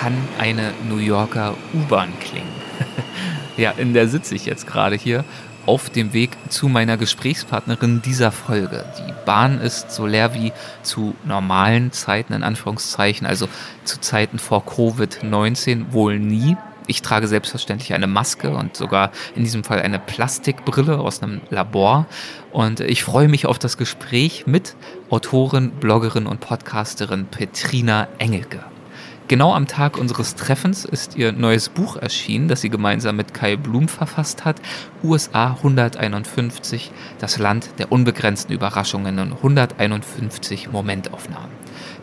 Kann eine New Yorker U-Bahn klingen. ja, in der sitze ich jetzt gerade hier auf dem Weg zu meiner Gesprächspartnerin dieser Folge. Die Bahn ist so leer wie zu normalen Zeiten, in Anführungszeichen, also zu Zeiten vor Covid-19 wohl nie. Ich trage selbstverständlich eine Maske und sogar in diesem Fall eine Plastikbrille aus einem Labor. Und ich freue mich auf das Gespräch mit Autorin, Bloggerin und Podcasterin Petrina Engelke. Genau am Tag unseres Treffens ist ihr neues Buch erschienen, das sie gemeinsam mit Kai Blum verfasst hat. USA 151, das Land der unbegrenzten Überraschungen und 151 Momentaufnahmen.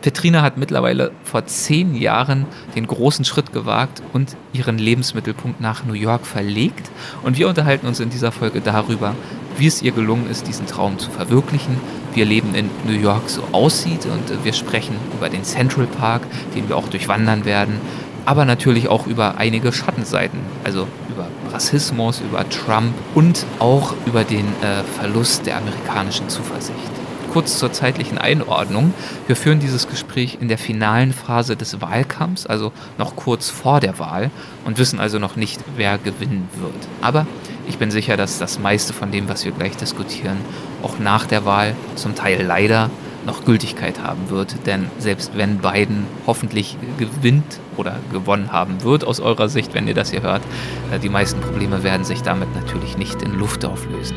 Petrina hat mittlerweile vor zehn Jahren den großen Schritt gewagt und ihren Lebensmittelpunkt nach New York verlegt. Und wir unterhalten uns in dieser Folge darüber, wie es ihr gelungen ist, diesen Traum zu verwirklichen, wie ihr Leben in New York so aussieht. Und wir sprechen über den Central Park, den wir auch durchwandern werden, aber natürlich auch über einige Schattenseiten, also über Rassismus, über Trump und auch über den äh, Verlust der amerikanischen Zuversicht kurz zur zeitlichen Einordnung. Wir führen dieses Gespräch in der finalen Phase des Wahlkampfs, also noch kurz vor der Wahl und wissen also noch nicht, wer gewinnen wird. Aber ich bin sicher, dass das meiste von dem, was wir gleich diskutieren, auch nach der Wahl zum Teil leider noch Gültigkeit haben wird. Denn selbst wenn Biden hoffentlich gewinnt oder gewonnen haben wird aus eurer Sicht, wenn ihr das hier hört, äh, die meisten Probleme werden sich damit natürlich nicht in Luft auflösen.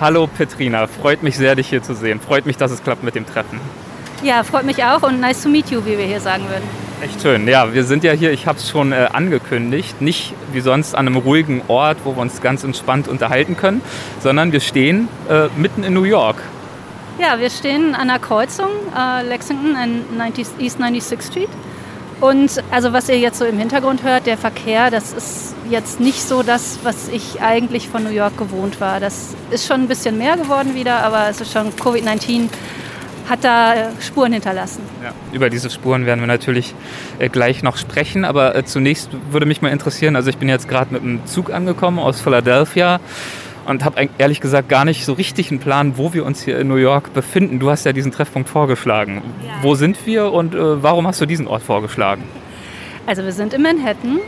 Hallo Petrina, freut mich sehr, dich hier zu sehen. Freut mich, dass es klappt mit dem Treffen. Ja, freut mich auch und nice to meet you, wie wir hier sagen würden. Echt schön. Ja, wir sind ja hier, ich habe es schon äh, angekündigt, nicht wie sonst an einem ruhigen Ort, wo wir uns ganz entspannt unterhalten können, sondern wir stehen äh, mitten in New York. Ja, wir stehen an der Kreuzung äh, Lexington und 90, East 96th Street. Und also was ihr jetzt so im Hintergrund hört, der Verkehr, das ist jetzt nicht so das, was ich eigentlich von New York gewohnt war. Das ist schon ein bisschen mehr geworden wieder, aber es ist schon Covid-19 hat da äh, Spuren hinterlassen. Ja, über diese Spuren werden wir natürlich äh, gleich noch sprechen, aber äh, zunächst würde mich mal interessieren, also ich bin jetzt gerade mit einem Zug angekommen aus Philadelphia und habe ehrlich gesagt gar nicht so richtig einen Plan, wo wir uns hier in New York befinden. Du hast ja diesen Treffpunkt vorgeschlagen. Ja. Wo sind wir und warum hast du diesen Ort vorgeschlagen? Also wir sind in Manhattan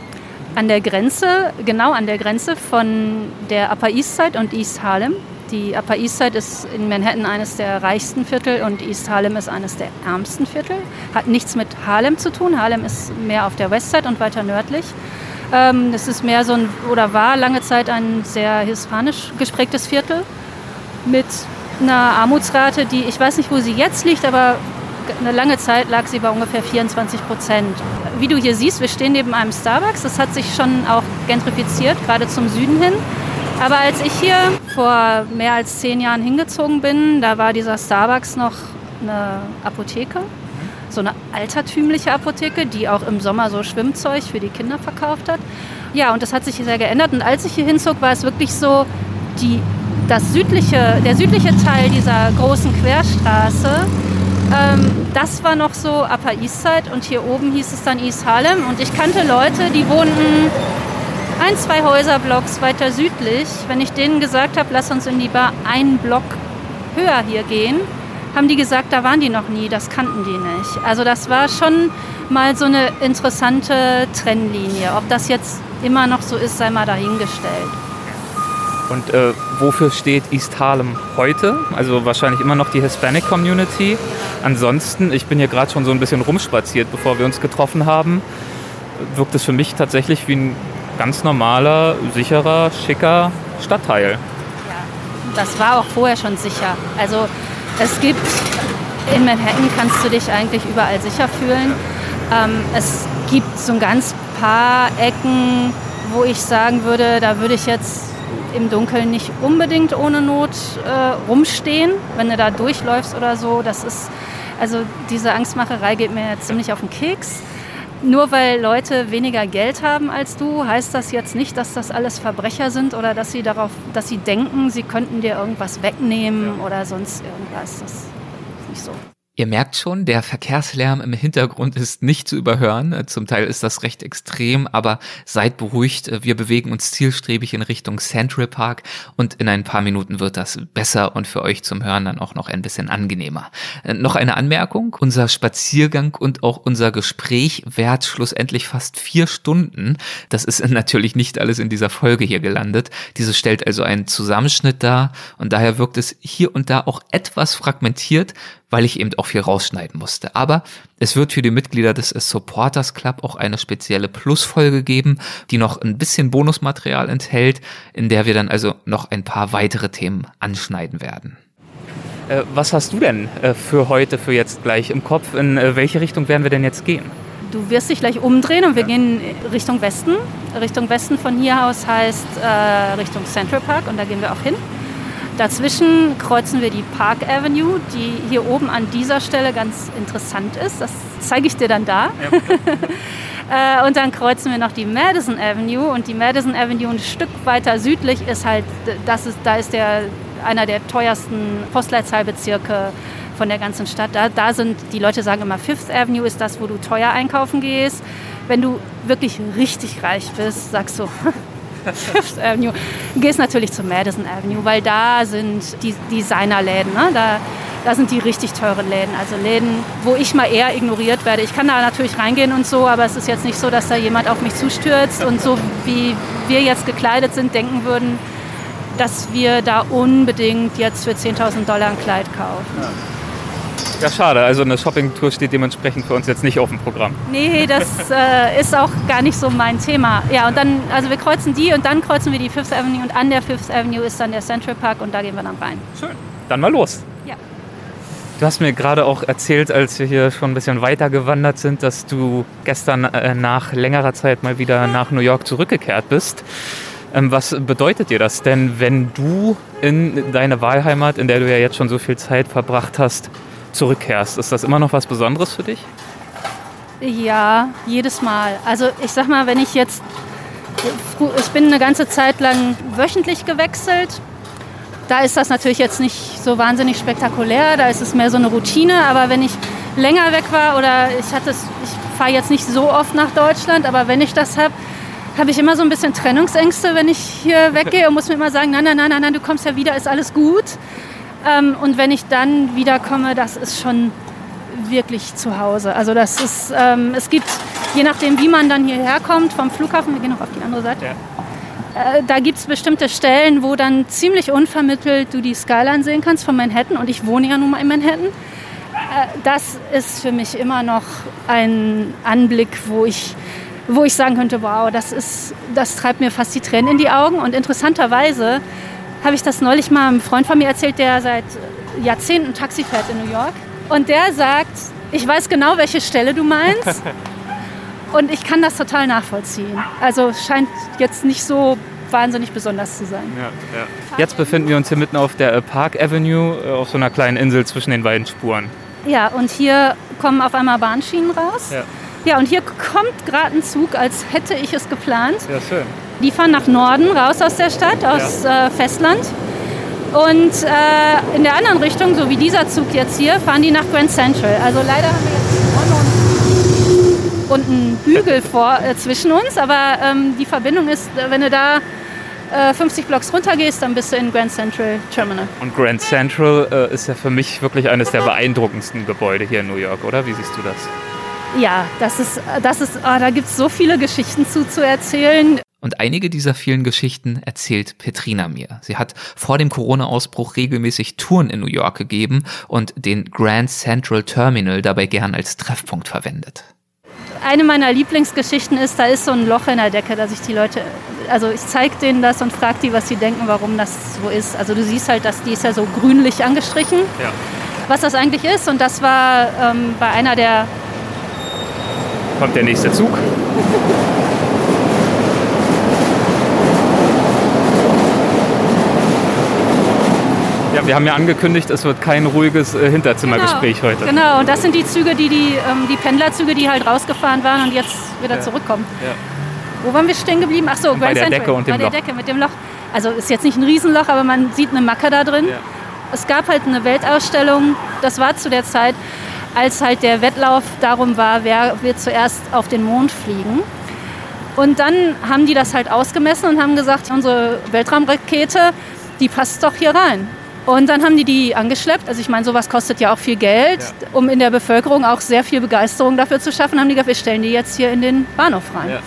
an der Grenze, genau an der Grenze von der Upper East Side und East Harlem. Die Upper East Side ist in Manhattan eines der reichsten Viertel und East Harlem ist eines der ärmsten Viertel. Hat nichts mit Harlem zu tun. Harlem ist mehr auf der West Side und weiter nördlich. Ähm, das ist mehr so ein, oder war lange Zeit ein sehr hispanisch gesprägtes Viertel mit einer Armutsrate, die ich weiß nicht, wo sie jetzt liegt, aber eine lange Zeit lag sie bei ungefähr 24 Prozent. Wie du hier siehst, wir stehen neben einem Starbucks. Das hat sich schon auch gentrifiziert, gerade zum Süden hin. Aber als ich hier vor mehr als zehn Jahren hingezogen bin, da war dieser Starbucks noch eine Apotheke. So eine altertümliche Apotheke, die auch im Sommer so Schwimmzeug für die Kinder verkauft hat. Ja, und das hat sich sehr geändert. Und als ich hier hinzog, war es wirklich so, die, das südliche, der südliche Teil dieser großen Querstraße ähm, das war noch so Upper East Side und hier oben hieß es dann East Harlem. Und ich kannte Leute, die wohnten ein, zwei Häuserblocks weiter südlich. Wenn ich denen gesagt habe, lass uns in die Bar einen Block höher hier gehen, haben die gesagt, da waren die noch nie, das kannten die nicht. Also das war schon mal so eine interessante Trennlinie. Ob das jetzt immer noch so ist, sei mal dahingestellt. Und äh, wofür steht East Harlem heute? Also wahrscheinlich immer noch die Hispanic Community. Ansonsten, ich bin hier gerade schon so ein bisschen rumspaziert, bevor wir uns getroffen haben, wirkt es für mich tatsächlich wie ein ganz normaler, sicherer, schicker Stadtteil. Ja, das war auch vorher schon sicher. Also es gibt in Manhattan kannst du dich eigentlich überall sicher fühlen. Ähm, es gibt so ein ganz paar Ecken, wo ich sagen würde, da würde ich jetzt im Dunkeln nicht unbedingt ohne Not äh, rumstehen, wenn du da durchläufst oder so. Das ist Also diese Angstmacherei geht mir ziemlich auf den Keks. Nur weil Leute weniger Geld haben als du, heißt das jetzt nicht, dass das alles Verbrecher sind oder dass sie darauf, dass sie denken, sie könnten dir irgendwas wegnehmen ja. oder sonst irgendwas. Das ist nicht so. Ihr merkt schon, der Verkehrslärm im Hintergrund ist nicht zu überhören. Zum Teil ist das recht extrem, aber seid beruhigt. Wir bewegen uns zielstrebig in Richtung Central Park und in ein paar Minuten wird das besser und für euch zum Hören dann auch noch ein bisschen angenehmer. Noch eine Anmerkung. Unser Spaziergang und auch unser Gespräch währt schlussendlich fast vier Stunden. Das ist natürlich nicht alles in dieser Folge hier gelandet. Diese stellt also einen Zusammenschnitt dar und daher wirkt es hier und da auch etwas fragmentiert, weil ich eben auch viel rausschneiden musste. Aber es wird für die Mitglieder des Supporters Club auch eine spezielle Plusfolge geben, die noch ein bisschen Bonusmaterial enthält, in der wir dann also noch ein paar weitere Themen anschneiden werden. Äh, was hast du denn äh, für heute, für jetzt gleich im Kopf? In äh, welche Richtung werden wir denn jetzt gehen? Du wirst dich gleich umdrehen und wir gehen Richtung Westen. Richtung Westen von hier aus heißt äh, Richtung Central Park und da gehen wir auch hin. Dazwischen kreuzen wir die Park Avenue, die hier oben an dieser Stelle ganz interessant ist. Das zeige ich dir dann da. Ja. und dann kreuzen wir noch die Madison Avenue und die Madison Avenue ein Stück weiter südlich ist halt, das ist, da ist der, einer der teuersten Postleitzahlbezirke von der ganzen Stadt. Da, da sind, die Leute sagen immer, Fifth Avenue ist das, wo du teuer einkaufen gehst. Wenn du wirklich richtig reich bist, sagst du, Fifth Avenue. Gehst natürlich zur Madison Avenue, weil da sind die Designerläden. Ne? Da, da sind die richtig teuren Läden. Also Läden, wo ich mal eher ignoriert werde. Ich kann da natürlich reingehen und so, aber es ist jetzt nicht so, dass da jemand auf mich zustürzt und so wie wir jetzt gekleidet sind, denken würden, dass wir da unbedingt jetzt für 10.000 Dollar ein Kleid kaufen. Ja. Ja, schade. Also eine Shoppingtour steht dementsprechend für uns jetzt nicht auf dem Programm. Nee, das äh, ist auch gar nicht so mein Thema. Ja, und dann, also wir kreuzen die und dann kreuzen wir die Fifth Avenue und an der Fifth Avenue ist dann der Central Park und da gehen wir dann rein. Schön. Dann mal los. Ja. Du hast mir gerade auch erzählt, als wir hier schon ein bisschen weiter gewandert sind, dass du gestern äh, nach längerer Zeit mal wieder nach New York zurückgekehrt bist. Ähm, was bedeutet dir das denn, wenn du in deine Wahlheimat, in der du ja jetzt schon so viel Zeit verbracht hast, zurückkehrst. Ist das immer noch was Besonderes für dich? Ja, jedes Mal. Also ich sag mal, wenn ich jetzt, ich bin eine ganze Zeit lang wöchentlich gewechselt. Da ist das natürlich jetzt nicht so wahnsinnig spektakulär, da ist es mehr so eine Routine. Aber wenn ich länger weg war oder ich hatte, ich fahre jetzt nicht so oft nach Deutschland, aber wenn ich das habe, habe ich immer so ein bisschen Trennungsängste, wenn ich hier weggehe und muss mir immer sagen, nein, nein, nein, nein, nein, du kommst ja wieder, ist alles gut. Ähm, und wenn ich dann wiederkomme, das ist schon wirklich zu Hause. Also das ist, ähm, es gibt, je nachdem wie man dann hierher kommt vom Flughafen, wir gehen noch auf die andere Seite, ja. äh, da gibt es bestimmte Stellen, wo dann ziemlich unvermittelt du die Skyline sehen kannst von Manhattan und ich wohne ja nun mal in Manhattan. Äh, das ist für mich immer noch ein Anblick, wo ich, wo ich sagen könnte, wow, das, ist, das treibt mir fast die Tränen in die Augen und interessanterweise habe ich das neulich mal einem Freund von mir erzählt, der seit Jahrzehnten Taxi fährt in New York. Und der sagt, ich weiß genau, welche Stelle du meinst. Und ich kann das total nachvollziehen. Also scheint jetzt nicht so wahnsinnig besonders zu sein. Ja, ja. Jetzt befinden wir uns hier mitten auf der Park Avenue, äh, auf so einer kleinen Insel zwischen den beiden Spuren. Ja, und hier kommen auf einmal Bahnschienen raus. Ja, ja und hier kommt gerade ein Zug, als hätte ich es geplant. Ja, schön. Die fahren nach Norden, raus aus der Stadt, aus ja. äh, Festland. Und äh, in der anderen Richtung, so wie dieser Zug jetzt hier, fahren die nach Grand Central. Also leider haben wir jetzt und einen Hügel vor, äh, zwischen uns, aber ähm, die Verbindung ist, äh, wenn du da 50 äh, Blocks runter gehst, dann bist du in Grand Central Terminal. Und Grand Central äh, ist ja für mich wirklich eines der beeindruckendsten Gebäude hier in New York, oder? Wie siehst du das? Ja, das ist, das ist, oh, da gibt es so viele Geschichten zu, zu erzählen. Und einige dieser vielen Geschichten erzählt Petrina mir. Sie hat vor dem Corona-Ausbruch regelmäßig Touren in New York gegeben und den Grand Central Terminal dabei gern als Treffpunkt verwendet. Eine meiner Lieblingsgeschichten ist, da ist so ein Loch in der Decke, dass ich die Leute, also ich zeige denen das und frage die, was sie denken, warum das so ist. Also du siehst halt, dass die ist ja so grünlich angestrichen, ja. was das eigentlich ist. Und das war ähm, bei einer der... Kommt der nächste Zug? Ja, wir haben ja angekündigt, es wird kein ruhiges äh, Hinterzimmergespräch genau. heute. Genau, und das sind die Züge, die, die, ähm, die Pendlerzüge, die halt rausgefahren waren und jetzt wieder ja. zurückkommen. Ja. Wo waren wir stehen geblieben? Ach so, Grand Bei der Central. Decke und dem Bei der Loch. Decke mit dem Loch. Also ist jetzt nicht ein Riesenloch, aber man sieht eine Macke da drin. Ja. Es gab halt eine Weltausstellung, das war zu der Zeit, als halt der Wettlauf darum war, wer wird zuerst auf den Mond fliegen. Und dann haben die das halt ausgemessen und haben gesagt, unsere Weltraumrakete, die passt doch hier rein. Und dann haben die die angeschleppt. Also ich meine, sowas kostet ja auch viel Geld. Ja. Um in der Bevölkerung auch sehr viel Begeisterung dafür zu schaffen, haben die gesagt, wir stellen die jetzt hier in den Bahnhof rein. Ja.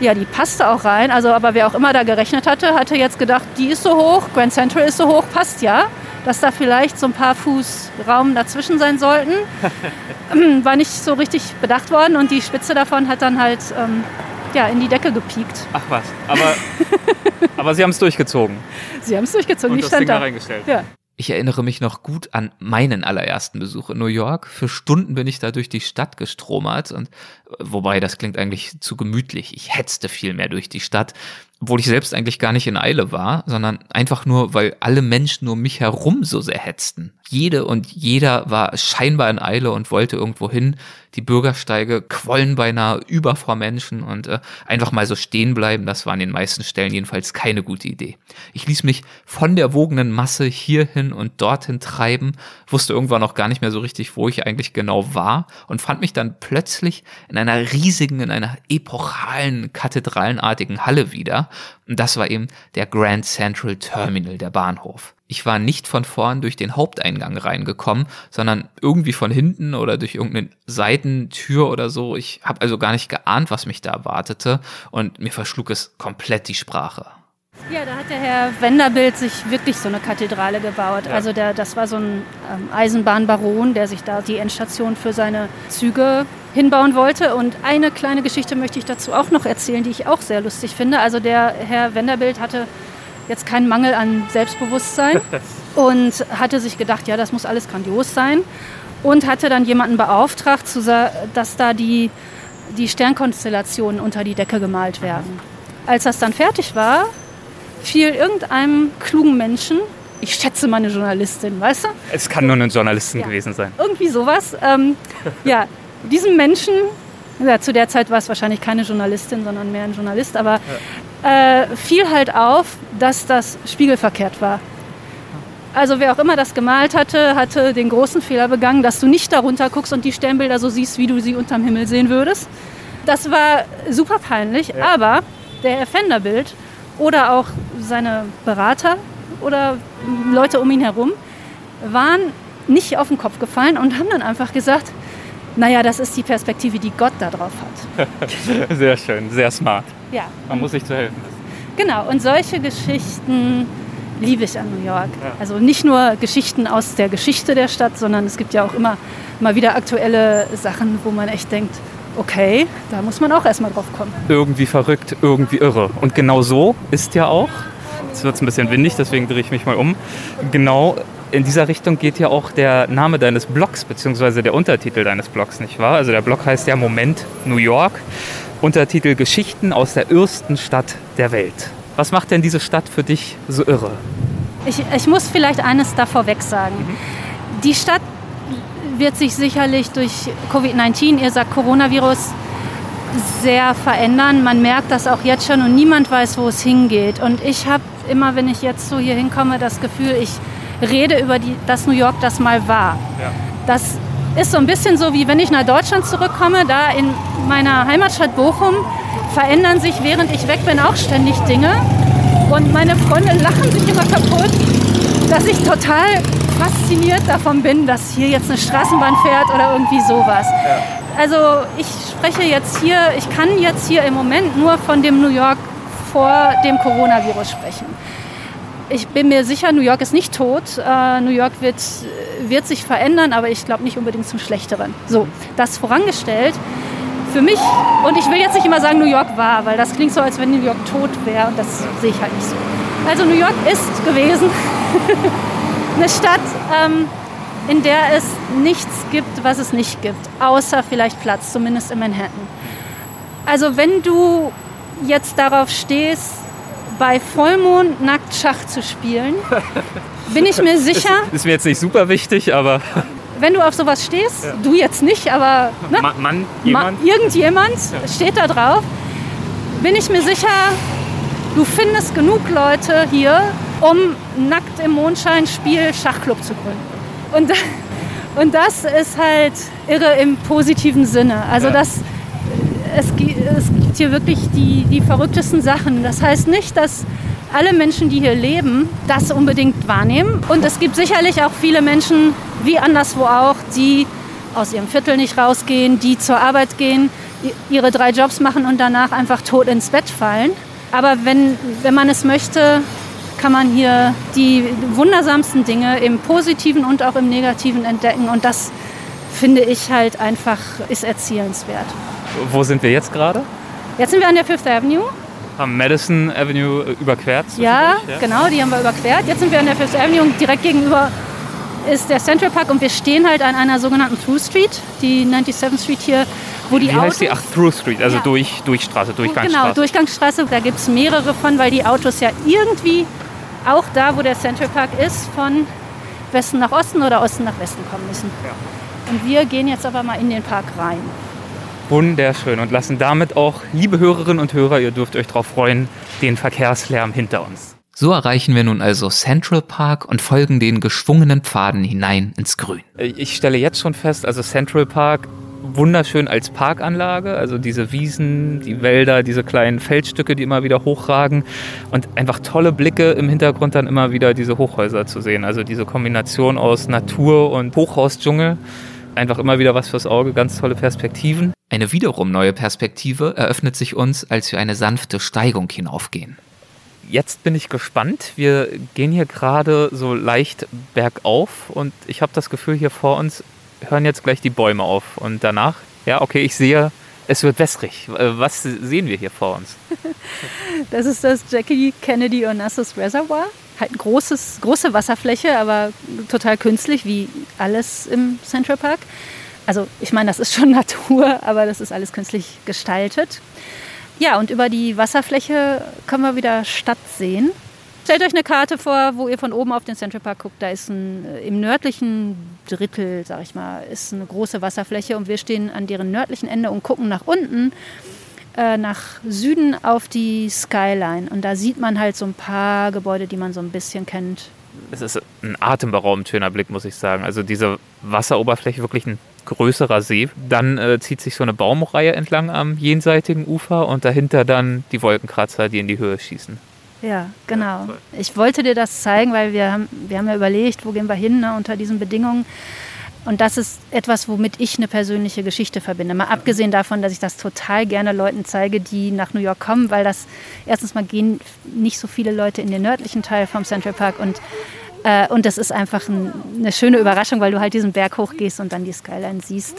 Ja, die passte auch rein. Also, aber wer auch immer da gerechnet hatte, hatte jetzt gedacht, die ist so hoch, Grand Central ist so hoch, passt ja. Dass da vielleicht so ein paar Fuß Raum dazwischen sein sollten, war nicht so richtig bedacht worden. Und die Spitze davon hat dann halt ähm, ja, in die Decke gepiekt. Ach was, aber, aber Sie haben es durchgezogen. Sie haben es durchgezogen, Und ich das stand Ding da. reingestellt. Ja. Ich erinnere mich noch gut an meinen allerersten Besuch in New York. Für Stunden bin ich da durch die Stadt gestromert und wobei das klingt eigentlich zu gemütlich. Ich hetzte viel mehr durch die Stadt, obwohl ich selbst eigentlich gar nicht in Eile war, sondern einfach nur, weil alle Menschen um mich herum so sehr hetzten. Jede und jeder war scheinbar in Eile und wollte irgendwo hin. Die Bürgersteige quollen beinahe über vor Menschen und äh, einfach mal so stehen bleiben, das war an den meisten Stellen jedenfalls keine gute Idee. Ich ließ mich von der wogenden Masse hierhin und dorthin treiben, wusste irgendwann noch gar nicht mehr so richtig, wo ich eigentlich genau war und fand mich dann plötzlich in einer riesigen, in einer epochalen, kathedralenartigen Halle wieder. Und das war eben der Grand Central Terminal, der Bahnhof. Ich war nicht von vorn durch den Haupteingang reingekommen, sondern irgendwie von hinten oder durch irgendeine Seitentür oder so. Ich habe also gar nicht geahnt, was mich da erwartete und mir verschlug es komplett die Sprache. Ja, da hat der Herr Wenderbild sich wirklich so eine Kathedrale gebaut. Ja. Also der, das war so ein ähm, Eisenbahnbaron, der sich da die Endstation für seine Züge hinbauen wollte. Und eine kleine Geschichte möchte ich dazu auch noch erzählen, die ich auch sehr lustig finde. Also der Herr Wenderbild hatte jetzt keinen Mangel an Selbstbewusstsein und hatte sich gedacht, ja, das muss alles grandios sein. Und hatte dann jemanden beauftragt, dass da die, die Sternkonstellationen unter die Decke gemalt werden. Als das dann fertig war, fiel irgendeinem klugen Menschen, ich schätze mal eine Journalistin, weißt du? Es kann nur eine Journalistin ja. gewesen sein. Irgendwie sowas. Ähm, ja, diesem Menschen, ja, zu der Zeit war es wahrscheinlich keine Journalistin, sondern mehr ein Journalist, aber ja. äh, fiel halt auf, dass das spiegelverkehrt war. Also wer auch immer das gemalt hatte, hatte den großen Fehler begangen, dass du nicht darunter guckst und die Sternbilder so siehst, wie du sie unterm Himmel sehen würdest. Das war super peinlich, ja. aber der Erfinderbild oder auch seine Berater oder Leute um ihn herum waren nicht auf den Kopf gefallen und haben dann einfach gesagt, naja, das ist die Perspektive, die Gott da drauf hat. sehr schön, sehr smart. Ja. Man muss sich zu helfen Genau, und solche Geschichten liebe ich an New York. Ja. Also nicht nur Geschichten aus der Geschichte der Stadt, sondern es gibt ja auch immer mal wieder aktuelle Sachen, wo man echt denkt, okay, da muss man auch erstmal drauf kommen. Irgendwie verrückt, irgendwie irre. Und genau so ist ja auch, jetzt wird es ein bisschen windig, deswegen drehe ich mich mal um, genau in dieser Richtung geht ja auch der Name deines Blogs, beziehungsweise der Untertitel deines Blogs, nicht wahr? Also der Blog heißt ja Moment New York, Untertitel Geschichten aus der ersten Stadt der Welt. Was macht denn diese Stadt für dich so irre? Ich, ich muss vielleicht eines da vorweg sagen. Mhm. Die Stadt wird sich sicherlich durch Covid-19, ihr sagt Coronavirus, sehr verändern. Man merkt das auch jetzt schon und niemand weiß, wo es hingeht. Und ich habe immer, wenn ich jetzt so hier hinkomme, das Gefühl, ich rede über die, das New York, das mal war. Ja. Das ist so ein bisschen so, wie wenn ich nach Deutschland zurückkomme, da in meiner Heimatstadt Bochum verändern sich, während ich weg bin, auch ständig Dinge. Und meine Freunde lachen sich immer kaputt, dass ich total fasziniert davon bin, dass hier jetzt eine Straßenbahn fährt oder irgendwie sowas. Ja. Also ich spreche jetzt hier, ich kann jetzt hier im Moment nur von dem New York vor dem Coronavirus sprechen. Ich bin mir sicher, New York ist nicht tot. Uh, New York wird, wird sich verändern, aber ich glaube nicht unbedingt zum Schlechteren. So, das vorangestellt. Für mich, und ich will jetzt nicht immer sagen, New York war, weil das klingt so, als wenn New York tot wäre und das sehe ich halt nicht so. Also New York ist gewesen eine Stadt, ähm, in der es nichts gibt, was es nicht gibt, außer vielleicht Platz, zumindest in Manhattan. Also wenn du jetzt darauf stehst, bei Vollmond nackt Schach zu spielen, bin ich mir sicher. Ist, ist mir jetzt nicht super wichtig, aber. Wenn du auf sowas stehst, ja. du jetzt nicht, aber ne? Ma Mann, jemand? Ma irgendjemand ja. steht da drauf, bin ich mir sicher, du findest genug Leute hier, um nackt im Mondschein Spiel Schachclub zu gründen. Und, und das ist halt irre im positiven Sinne. Also ja. das, es, es gibt hier wirklich die, die verrücktesten Sachen. Das heißt nicht, dass alle Menschen, die hier leben, das unbedingt wahrnehmen. Und es gibt sicherlich auch viele Menschen, wie anderswo auch, die aus ihrem Viertel nicht rausgehen, die zur Arbeit gehen, ihre drei Jobs machen und danach einfach tot ins Bett fallen. Aber wenn, wenn man es möchte, kann man hier die wundersamsten Dinge im Positiven und auch im Negativen entdecken. Und das finde ich halt einfach ist erzielenswert. Wo sind wir jetzt gerade? Jetzt sind wir an der Fifth Avenue haben Madison Avenue überquert. Ja, ja, genau, die haben wir überquert. Jetzt sind wir an der Fifth Avenue und direkt gegenüber ist der Central Park und wir stehen halt an einer sogenannten Through Street, die 97th Street hier, wo die Wie Autos... heißt die? Ach, Through Street, also ja. durch, Durchstraße, Durchgangsstraße. Genau, Durchgangsstraße, da gibt es mehrere von, weil die Autos ja irgendwie auch da, wo der Central Park ist, von Westen nach Osten oder Osten nach Westen kommen müssen. Ja. Und wir gehen jetzt aber mal in den Park rein wunderschön und lassen damit auch, liebe Hörerinnen und Hörer, ihr dürft euch darauf freuen, den Verkehrslärm hinter uns. So erreichen wir nun also Central Park und folgen den geschwungenen Pfaden hinein ins Grün. Ich stelle jetzt schon fest, also Central Park wunderschön als Parkanlage, also diese Wiesen, die Wälder, diese kleinen Feldstücke, die immer wieder hochragen und einfach tolle Blicke im Hintergrund dann immer wieder diese Hochhäuser zu sehen. Also diese Kombination aus Natur und Hochhausdschungel einfach immer wieder was fürs Auge, ganz tolle Perspektiven. Eine wiederum neue Perspektive eröffnet sich uns, als wir eine sanfte Steigung hinaufgehen. Jetzt bin ich gespannt. Wir gehen hier gerade so leicht bergauf und ich habe das Gefühl, hier vor uns hören jetzt gleich die Bäume auf. Und danach, ja, okay, ich sehe, es wird wässrig. Äh, was sehen wir hier vor uns? Das ist das Jackie Kennedy Onassis Reservoir halt großes, große Wasserfläche, aber total künstlich, wie alles im Central Park. Also ich meine, das ist schon Natur, aber das ist alles künstlich gestaltet. Ja, und über die Wasserfläche können wir wieder Stadt sehen. Stellt euch eine Karte vor, wo ihr von oben auf den Central Park guckt. Da ist ein, äh, im nördlichen Drittel, sag ich mal, ist eine große Wasserfläche und wir stehen an deren nördlichen Ende und gucken nach unten äh, nach Süden auf die Skyline. Und da sieht man halt so ein paar Gebäude, die man so ein bisschen kennt. Es ist ein atemberaubend schöner Blick, muss ich sagen. Also diese Wasseroberfläche, wirklich ein größerer See. Dann äh, zieht sich so eine Baumreihe entlang am jenseitigen Ufer und dahinter dann die Wolkenkratzer, die in die Höhe schießen. Ja, genau. Ich wollte dir das zeigen, weil wir haben, wir haben ja überlegt, wo gehen wir hin ne, unter diesen Bedingungen. Und das ist etwas, womit ich eine persönliche Geschichte verbinde. Mal abgesehen davon, dass ich das total gerne Leuten zeige, die nach New York kommen, weil das erstens mal gehen nicht so viele Leute in den nördlichen Teil vom Central Park und äh, und das ist einfach ein, eine schöne Überraschung, weil du halt diesen Berg hochgehst und dann die Skyline siehst.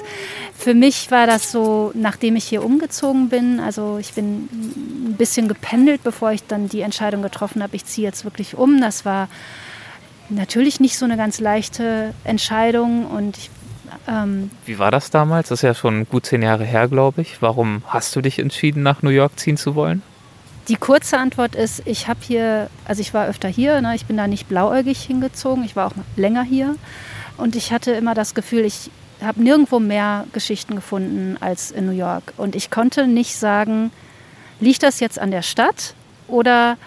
Für mich war das so, nachdem ich hier umgezogen bin, also ich bin ein bisschen gependelt, bevor ich dann die Entscheidung getroffen habe, ich ziehe jetzt wirklich um. Das war natürlich nicht so eine ganz leichte Entscheidung und ich, ähm Wie war das damals? Das ist ja schon gut zehn Jahre her, glaube ich. Warum hast du dich entschieden, nach New York ziehen zu wollen? Die kurze Antwort ist, ich habe hier, also ich war öfter hier, ne, ich bin da nicht blauäugig hingezogen, ich war auch länger hier. Und ich hatte immer das Gefühl, ich habe nirgendwo mehr Geschichten gefunden als in New York. Und ich konnte nicht sagen, liegt das jetzt an der Stadt oder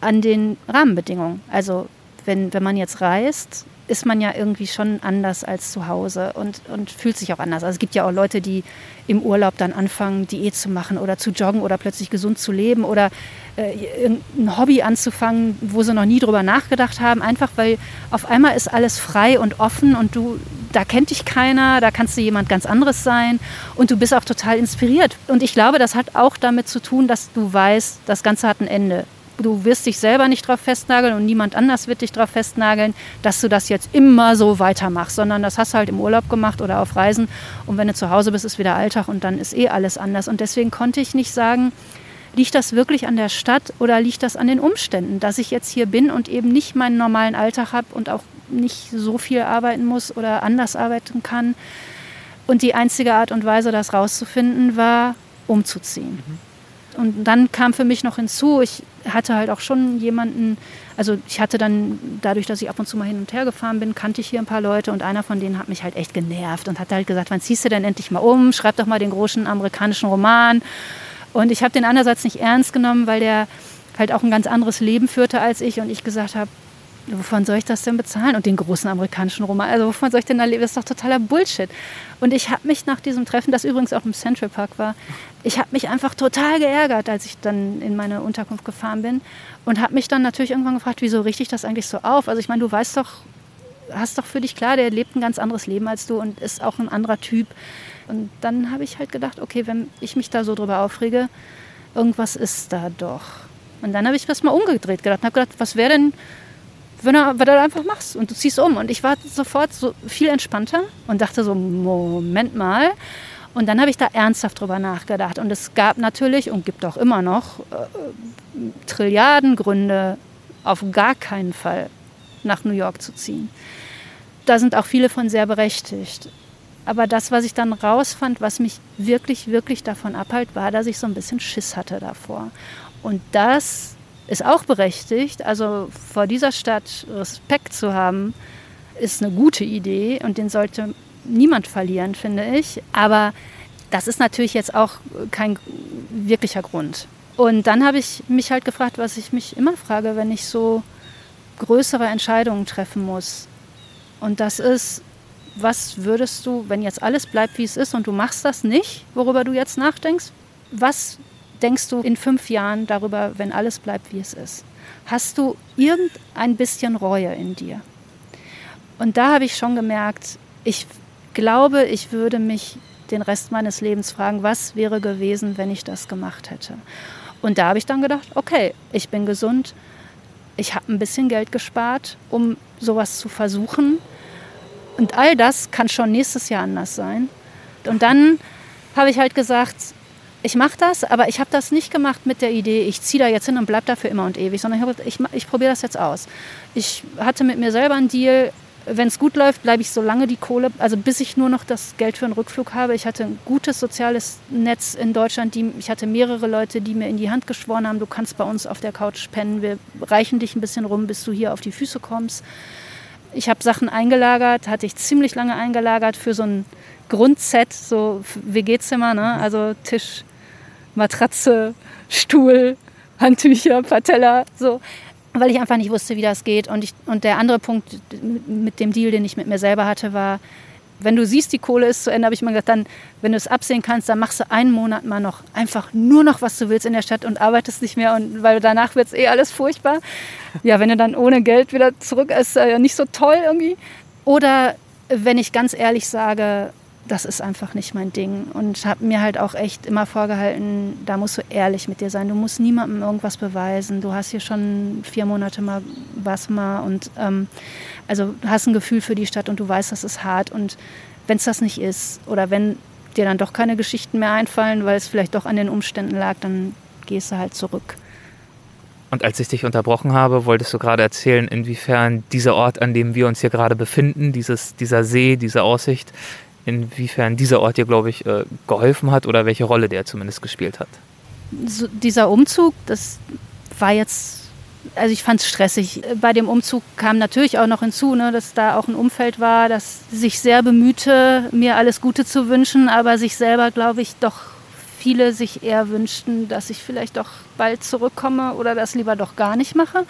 an den Rahmenbedingungen? Also wenn, wenn man jetzt reist, ist man ja irgendwie schon anders als zu Hause und, und fühlt sich auch anders. Also es gibt ja auch Leute, die im Urlaub dann anfangen, Diät zu machen oder zu joggen oder plötzlich gesund zu leben oder äh, ein Hobby anzufangen, wo sie noch nie drüber nachgedacht haben, einfach weil auf einmal ist alles frei und offen und du, da kennt dich keiner, da kannst du jemand ganz anderes sein und du bist auch total inspiriert. Und ich glaube, das hat auch damit zu tun, dass du weißt, das Ganze hat ein Ende du wirst dich selber nicht drauf festnageln und niemand anders wird dich drauf festnageln, dass du das jetzt immer so weitermachst, sondern das hast du halt im Urlaub gemacht oder auf Reisen und wenn du zu Hause bist, ist wieder Alltag und dann ist eh alles anders. Und deswegen konnte ich nicht sagen, liegt das wirklich an der Stadt oder liegt das an den Umständen, dass ich jetzt hier bin und eben nicht meinen normalen Alltag habe und auch nicht so viel arbeiten muss oder anders arbeiten kann. Und die einzige Art und Weise, das rauszufinden, war umzuziehen. Mhm. Und dann kam für mich noch hinzu, ich hatte halt auch schon jemanden, also ich hatte dann, dadurch, dass ich ab und zu mal hin und her gefahren bin, kannte ich hier ein paar Leute und einer von denen hat mich halt echt genervt und hat halt gesagt, wann ziehst du denn endlich mal um, schreib doch mal den großen amerikanischen Roman. Und ich habe den einerseits nicht ernst genommen, weil der halt auch ein ganz anderes Leben führte als ich und ich gesagt habe, wovon soll ich das denn bezahlen? Und den großen amerikanischen Roman, also wovon soll ich denn da leben? Das ist doch totaler Bullshit. Und ich habe mich nach diesem Treffen, das übrigens auch im Central Park war, ich habe mich einfach total geärgert, als ich dann in meine Unterkunft gefahren bin und habe mich dann natürlich irgendwann gefragt, wieso richte ich das eigentlich so auf? Also ich meine, du weißt doch, hast doch für dich klar, der lebt ein ganz anderes Leben als du und ist auch ein anderer Typ. Und dann habe ich halt gedacht, okay, wenn ich mich da so drüber aufrege, irgendwas ist da doch. Und dann habe ich das mal umgedreht gedacht und habe gedacht, was wäre denn, wenn du, wenn du einfach machst und du ziehst um. Und ich war sofort so viel entspannter und dachte so, Moment mal. Und dann habe ich da ernsthaft drüber nachgedacht. Und es gab natürlich und gibt auch immer noch äh, Trilliarden Gründe, auf gar keinen Fall nach New York zu ziehen. Da sind auch viele von sehr berechtigt. Aber das, was ich dann rausfand, was mich wirklich, wirklich davon abhält, war, dass ich so ein bisschen Schiss hatte davor. Und das ist auch berechtigt. Also vor dieser Stadt Respekt zu haben, ist eine gute Idee und den sollte niemand verlieren, finde ich. Aber das ist natürlich jetzt auch kein wirklicher Grund. Und dann habe ich mich halt gefragt, was ich mich immer frage, wenn ich so größere Entscheidungen treffen muss. Und das ist, was würdest du, wenn jetzt alles bleibt, wie es ist und du machst das nicht, worüber du jetzt nachdenkst, was denkst du in fünf Jahren darüber, wenn alles bleibt, wie es ist? Hast du irgendein bisschen Reue in dir? Und da habe ich schon gemerkt, ich glaube, ich würde mich den Rest meines Lebens fragen, was wäre gewesen, wenn ich das gemacht hätte. Und da habe ich dann gedacht, okay, ich bin gesund, ich habe ein bisschen Geld gespart, um sowas zu versuchen. Und all das kann schon nächstes Jahr anders sein. Und dann habe ich halt gesagt, ich mache das, aber ich habe das nicht gemacht mit der Idee, ich ziehe da jetzt hin und bleibe da für immer und ewig, sondern ich, ich, ich probiere das jetzt aus. Ich hatte mit mir selber einen Deal, wenn es gut läuft, bleibe ich so lange die Kohle, also bis ich nur noch das Geld für einen Rückflug habe. Ich hatte ein gutes soziales Netz in Deutschland. Die, ich hatte mehrere Leute, die mir in die Hand geschworen haben, du kannst bei uns auf der Couch pennen. Wir reichen dich ein bisschen rum, bis du hier auf die Füße kommst. Ich habe Sachen eingelagert, hatte ich ziemlich lange eingelagert für so ein Grundset, so WG-Zimmer, ne? also Tisch, Matratze, Stuhl, Handtücher, Patella, so. Weil ich einfach nicht wusste, wie das geht. Und, ich, und der andere Punkt mit dem Deal, den ich mit mir selber hatte, war, wenn du siehst, die Kohle ist zu Ende, habe ich mal gesagt, dann, wenn du es absehen kannst, dann machst du einen Monat mal noch einfach nur noch, was du willst in der Stadt und arbeitest nicht mehr, und, weil danach wird es eh alles furchtbar. Ja, wenn du dann ohne Geld wieder zurück ist, ja nicht so toll irgendwie. Oder wenn ich ganz ehrlich sage, das ist einfach nicht mein Ding. Und habe mir halt auch echt immer vorgehalten, da musst du ehrlich mit dir sein. Du musst niemandem irgendwas beweisen. Du hast hier schon vier Monate mal was mal und ähm, also hast ein Gefühl für die Stadt und du weißt, das ist hart. Und wenn es das nicht ist oder wenn dir dann doch keine Geschichten mehr einfallen, weil es vielleicht doch an den Umständen lag, dann gehst du halt zurück. Und als ich dich unterbrochen habe, wolltest du gerade erzählen, inwiefern dieser Ort, an dem wir uns hier gerade befinden, dieses, dieser See, diese Aussicht, inwiefern dieser Ort dir, glaube ich, äh, geholfen hat oder welche Rolle der zumindest gespielt hat. So, dieser Umzug, das war jetzt, also ich fand es stressig. Bei dem Umzug kam natürlich auch noch hinzu, ne, dass da auch ein Umfeld war, das sich sehr bemühte, mir alles Gute zu wünschen, aber sich selber, glaube ich, doch viele sich eher wünschten, dass ich vielleicht doch bald zurückkomme oder das lieber doch gar nicht mache.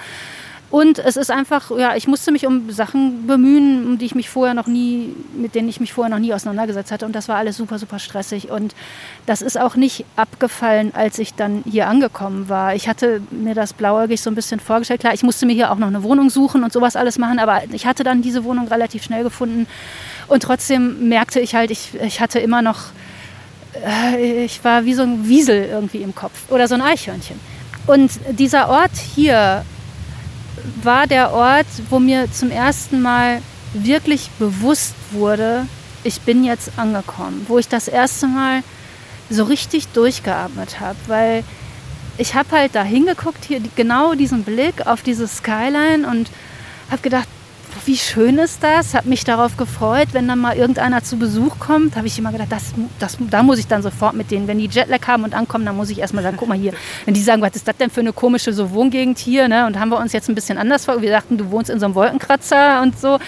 Und es ist einfach, ja, ich musste mich um Sachen bemühen, um die ich mich vorher noch nie, mit denen ich mich vorher noch nie auseinandergesetzt hatte. Und das war alles super, super stressig. Und das ist auch nicht abgefallen, als ich dann hier angekommen war. Ich hatte mir das blauäugig so ein bisschen vorgestellt. Klar, ich musste mir hier auch noch eine Wohnung suchen und sowas alles machen, aber ich hatte dann diese Wohnung relativ schnell gefunden. Und trotzdem merkte ich halt, ich, ich hatte immer noch, äh, ich war wie so ein Wiesel irgendwie im Kopf oder so ein Eichhörnchen. Und dieser Ort hier, war der Ort, wo mir zum ersten Mal wirklich bewusst wurde, ich bin jetzt angekommen, wo ich das erste Mal so richtig durchgeatmet habe, weil ich habe halt da hingeguckt, hier genau diesen Blick auf diese Skyline und habe gedacht, wie schön ist das? Habe mich darauf gefreut, wenn dann mal irgendeiner zu Besuch kommt, habe ich immer gedacht, das, das, da muss ich dann sofort mit denen. Wenn die Jetlag haben und ankommen, dann muss ich erstmal sagen, guck mal hier. Wenn die sagen, was ist das denn für eine komische so Wohngegend hier? Ne? Und haben wir uns jetzt ein bisschen anders vor. Wir dachten, du wohnst in so einem Wolkenkratzer und so.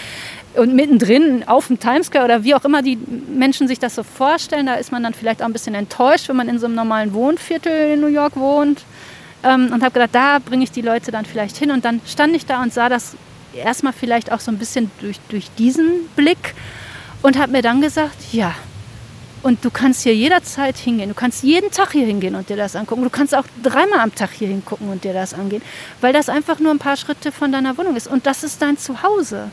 Und mittendrin auf dem Times Square oder wie auch immer die Menschen sich das so vorstellen, da ist man dann vielleicht auch ein bisschen enttäuscht, wenn man in so einem normalen Wohnviertel in New York wohnt. Ähm, und habe gedacht, da bringe ich die Leute dann vielleicht hin. Und dann stand ich da und sah das erstmal vielleicht auch so ein bisschen durch, durch diesen Blick und habe mir dann gesagt, ja, und du kannst hier jederzeit hingehen. Du kannst jeden Tag hier hingehen und dir das angucken. Du kannst auch dreimal am Tag hier hingucken und dir das angehen, weil das einfach nur ein paar Schritte von deiner Wohnung ist. Und das ist dein Zuhause.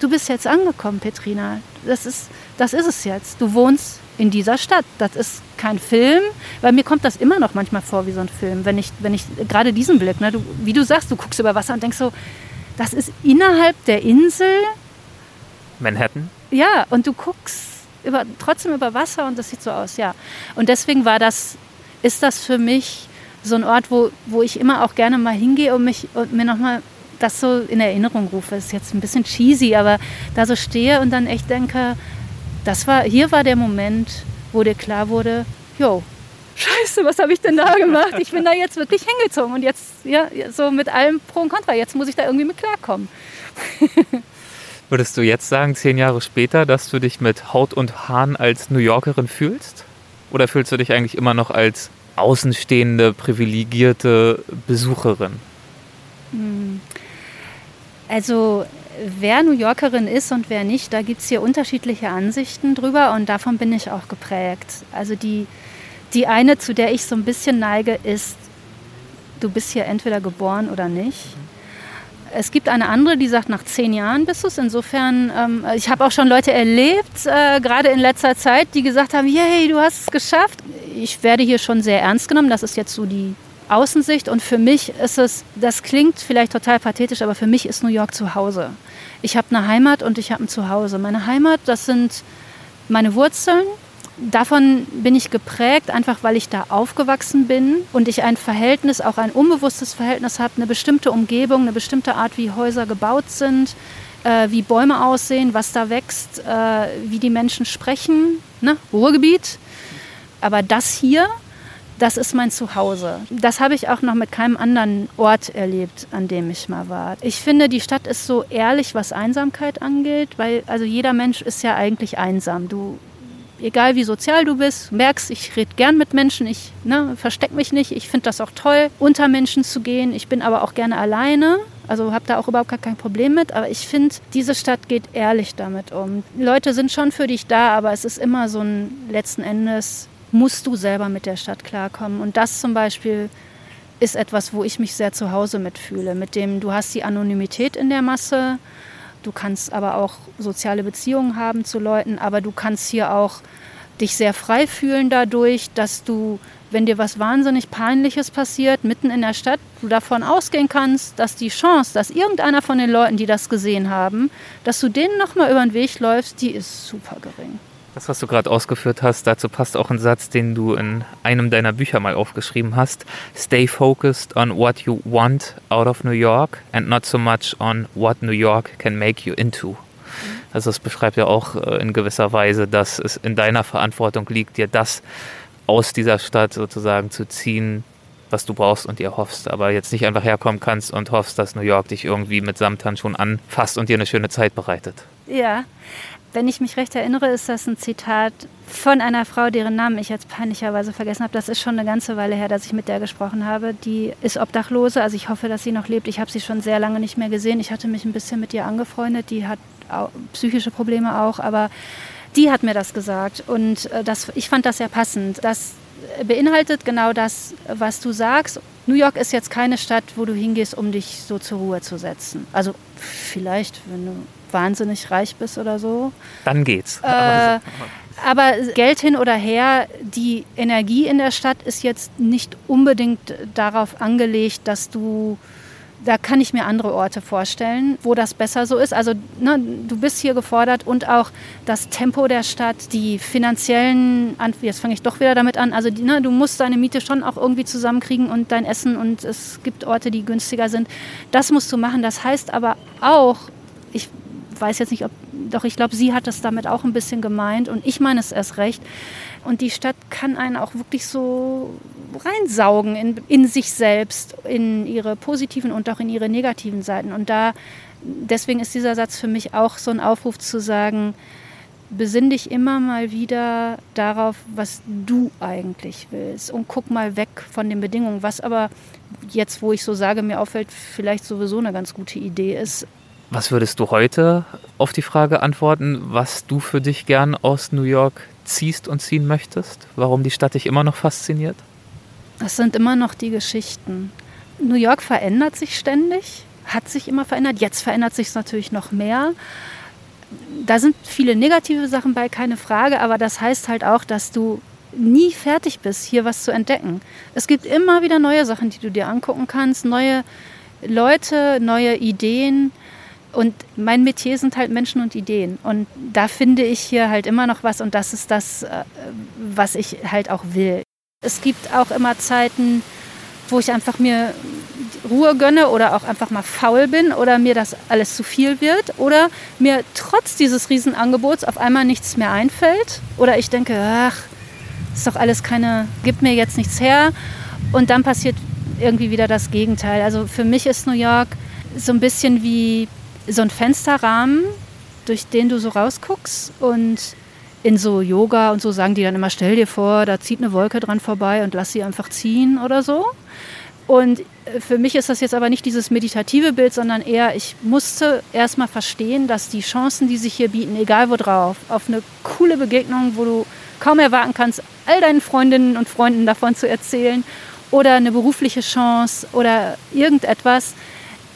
Du bist jetzt angekommen, Petrina. Das ist, das ist es jetzt. Du wohnst in dieser Stadt. Das ist kein Film, weil mir kommt das immer noch manchmal vor wie so ein Film, wenn ich, wenn ich gerade diesen Blick, ne, du, wie du sagst, du guckst über Wasser und denkst so, das ist innerhalb der Insel. Manhattan? Ja, und du guckst über, trotzdem über Wasser und das sieht so aus, ja. Und deswegen war das, ist das für mich so ein Ort, wo, wo ich immer auch gerne mal hingehe und, mich, und mir nochmal das so in Erinnerung rufe. Das ist jetzt ein bisschen cheesy, aber da so stehe und dann echt denke, das war, hier war der Moment, wo dir klar wurde, jo, Scheiße, was habe ich denn da gemacht? Ich bin da jetzt wirklich hingezogen und jetzt, ja, so mit allem Pro und Contra, jetzt muss ich da irgendwie mit klarkommen. Würdest du jetzt sagen, zehn Jahre später, dass du dich mit Haut und Haaren als New Yorkerin fühlst? Oder fühlst du dich eigentlich immer noch als außenstehende, privilegierte Besucherin? Hm. Also wer New Yorkerin ist und wer nicht, da gibt es hier unterschiedliche Ansichten drüber und davon bin ich auch geprägt. Also die, die eine, zu der ich so ein bisschen neige, ist, du bist hier entweder geboren oder nicht. Es gibt eine andere, die sagt, nach zehn Jahren bist du es. Insofern, ähm, ich habe auch schon Leute erlebt, äh, gerade in letzter Zeit, die gesagt haben, hey, du hast es geschafft. Ich werde hier schon sehr ernst genommen. Das ist jetzt so die Außensicht. Und für mich ist es, das klingt vielleicht total pathetisch, aber für mich ist New York zu Hause. Ich habe eine Heimat und ich habe ein Zuhause. Meine Heimat, das sind meine Wurzeln, davon bin ich geprägt, einfach weil ich da aufgewachsen bin und ich ein Verhältnis, auch ein unbewusstes Verhältnis habe, eine bestimmte Umgebung, eine bestimmte Art, wie Häuser gebaut sind, äh, wie Bäume aussehen, was da wächst, äh, wie die Menschen sprechen, ne? Ruhrgebiet. Aber das hier, das ist mein Zuhause. Das habe ich auch noch mit keinem anderen Ort erlebt, an dem ich mal war. Ich finde, die Stadt ist so ehrlich, was Einsamkeit angeht, weil also jeder Mensch ist ja eigentlich einsam. Du egal wie sozial du bist, merkst, ich rede gern mit Menschen, ich ne, verstecke mich nicht, ich finde das auch toll, unter Menschen zu gehen. Ich bin aber auch gerne alleine, also habe da auch überhaupt gar kein Problem mit. Aber ich finde, diese Stadt geht ehrlich damit um. Leute sind schon für dich da, aber es ist immer so ein letzten Endes, musst du selber mit der Stadt klarkommen. Und das zum Beispiel ist etwas, wo ich mich sehr zu Hause mitfühle. Mit dem, du hast die Anonymität in der Masse, Du kannst aber auch soziale Beziehungen haben zu Leuten, aber du kannst hier auch dich sehr frei fühlen dadurch, dass du, wenn dir was wahnsinnig Peinliches passiert, mitten in der Stadt, du davon ausgehen kannst, dass die Chance, dass irgendeiner von den Leuten, die das gesehen haben, dass du denen nochmal über den Weg läufst, die ist super gering. Das, was du gerade ausgeführt hast, dazu passt auch ein Satz, den du in einem deiner Bücher mal aufgeschrieben hast. Stay focused on what you want out of New York and not so much on what New York can make you into. Also das beschreibt ja auch äh, in gewisser Weise, dass es in deiner Verantwortung liegt, dir das aus dieser Stadt sozusagen zu ziehen, was du brauchst und dir hoffst, aber jetzt nicht einfach herkommen kannst und hoffst, dass New York dich irgendwie mit Samthandschuhen anfasst und dir eine schöne Zeit bereitet. Ja, wenn ich mich recht erinnere, ist das ein Zitat von einer Frau, deren Namen ich jetzt peinlicherweise vergessen habe. Das ist schon eine ganze Weile her, dass ich mit der gesprochen habe. Die ist Obdachlose, also ich hoffe, dass sie noch lebt. Ich habe sie schon sehr lange nicht mehr gesehen. Ich hatte mich ein bisschen mit ihr angefreundet. Die hat psychische Probleme auch, aber die hat mir das gesagt und äh, das, ich fand das sehr passend. Das beinhaltet genau das, was du sagst. New York ist jetzt keine Stadt, wo du hingehst, um dich so zur Ruhe zu setzen. Also vielleicht, wenn du wahnsinnig reich bist oder so. Dann geht's. Äh, aber Geld hin oder her, die Energie in der Stadt ist jetzt nicht unbedingt darauf angelegt, dass du da kann ich mir andere Orte vorstellen, wo das besser so ist. Also ne, du bist hier gefordert und auch das Tempo der Stadt, die finanziellen, jetzt fange ich doch wieder damit an, also ne, du musst deine Miete schon auch irgendwie zusammenkriegen und dein Essen und es gibt Orte, die günstiger sind. Das musst du machen. Das heißt aber auch, ich weiß jetzt nicht, ob, doch ich glaube, sie hat das damit auch ein bisschen gemeint und ich meine es erst recht. Und die Stadt kann einen auch wirklich so reinsaugen in, in sich selbst, in ihre positiven und auch in ihre negativen Seiten. Und da, deswegen ist dieser Satz für mich auch so ein Aufruf zu sagen, besinn dich immer mal wieder darauf, was du eigentlich willst und guck mal weg von den Bedingungen, was aber jetzt, wo ich so sage, mir auffällt, vielleicht sowieso eine ganz gute Idee ist. Was würdest du heute auf die Frage antworten, was du für dich gern aus New York ziehst und ziehen möchtest? Warum die Stadt dich immer noch fasziniert? Das sind immer noch die Geschichten. New York verändert sich ständig, hat sich immer verändert. Jetzt verändert sich es natürlich noch mehr da sind viele negative Sachen bei, keine Frage, aber das heißt halt auch, dass du nie fertig bist, hier was zu entdecken. Es gibt immer wieder neue Sachen, die du dir angucken kannst, neue Leute, neue Ideen. Und mein Metier sind halt Menschen und Ideen. Und da finde ich hier halt immer noch was und das ist das, äh, was ich halt auch will. Es gibt auch immer Zeiten, wo ich einfach mir Ruhe gönne oder auch einfach mal faul bin oder mir das alles zu viel wird oder mir trotz dieses Riesenangebots auf einmal nichts mehr einfällt oder ich denke, ach, ist doch alles keine, gibt mir jetzt nichts her und dann passiert irgendwie wieder das Gegenteil. Also für mich ist New York so ein bisschen wie so ein Fensterrahmen, durch den du so rausguckst und in so Yoga und so sagen die dann immer, stell dir vor, da zieht eine Wolke dran vorbei und lass sie einfach ziehen oder so. Und äh, für mich ist das jetzt aber nicht dieses meditative Bild, sondern eher, ich musste erstmal verstehen, dass die Chancen, die sich hier bieten, egal wo drauf, auf eine coole Begegnung, wo du kaum erwarten kannst, all deinen Freundinnen und Freunden davon zu erzählen, oder eine berufliche Chance oder irgendetwas,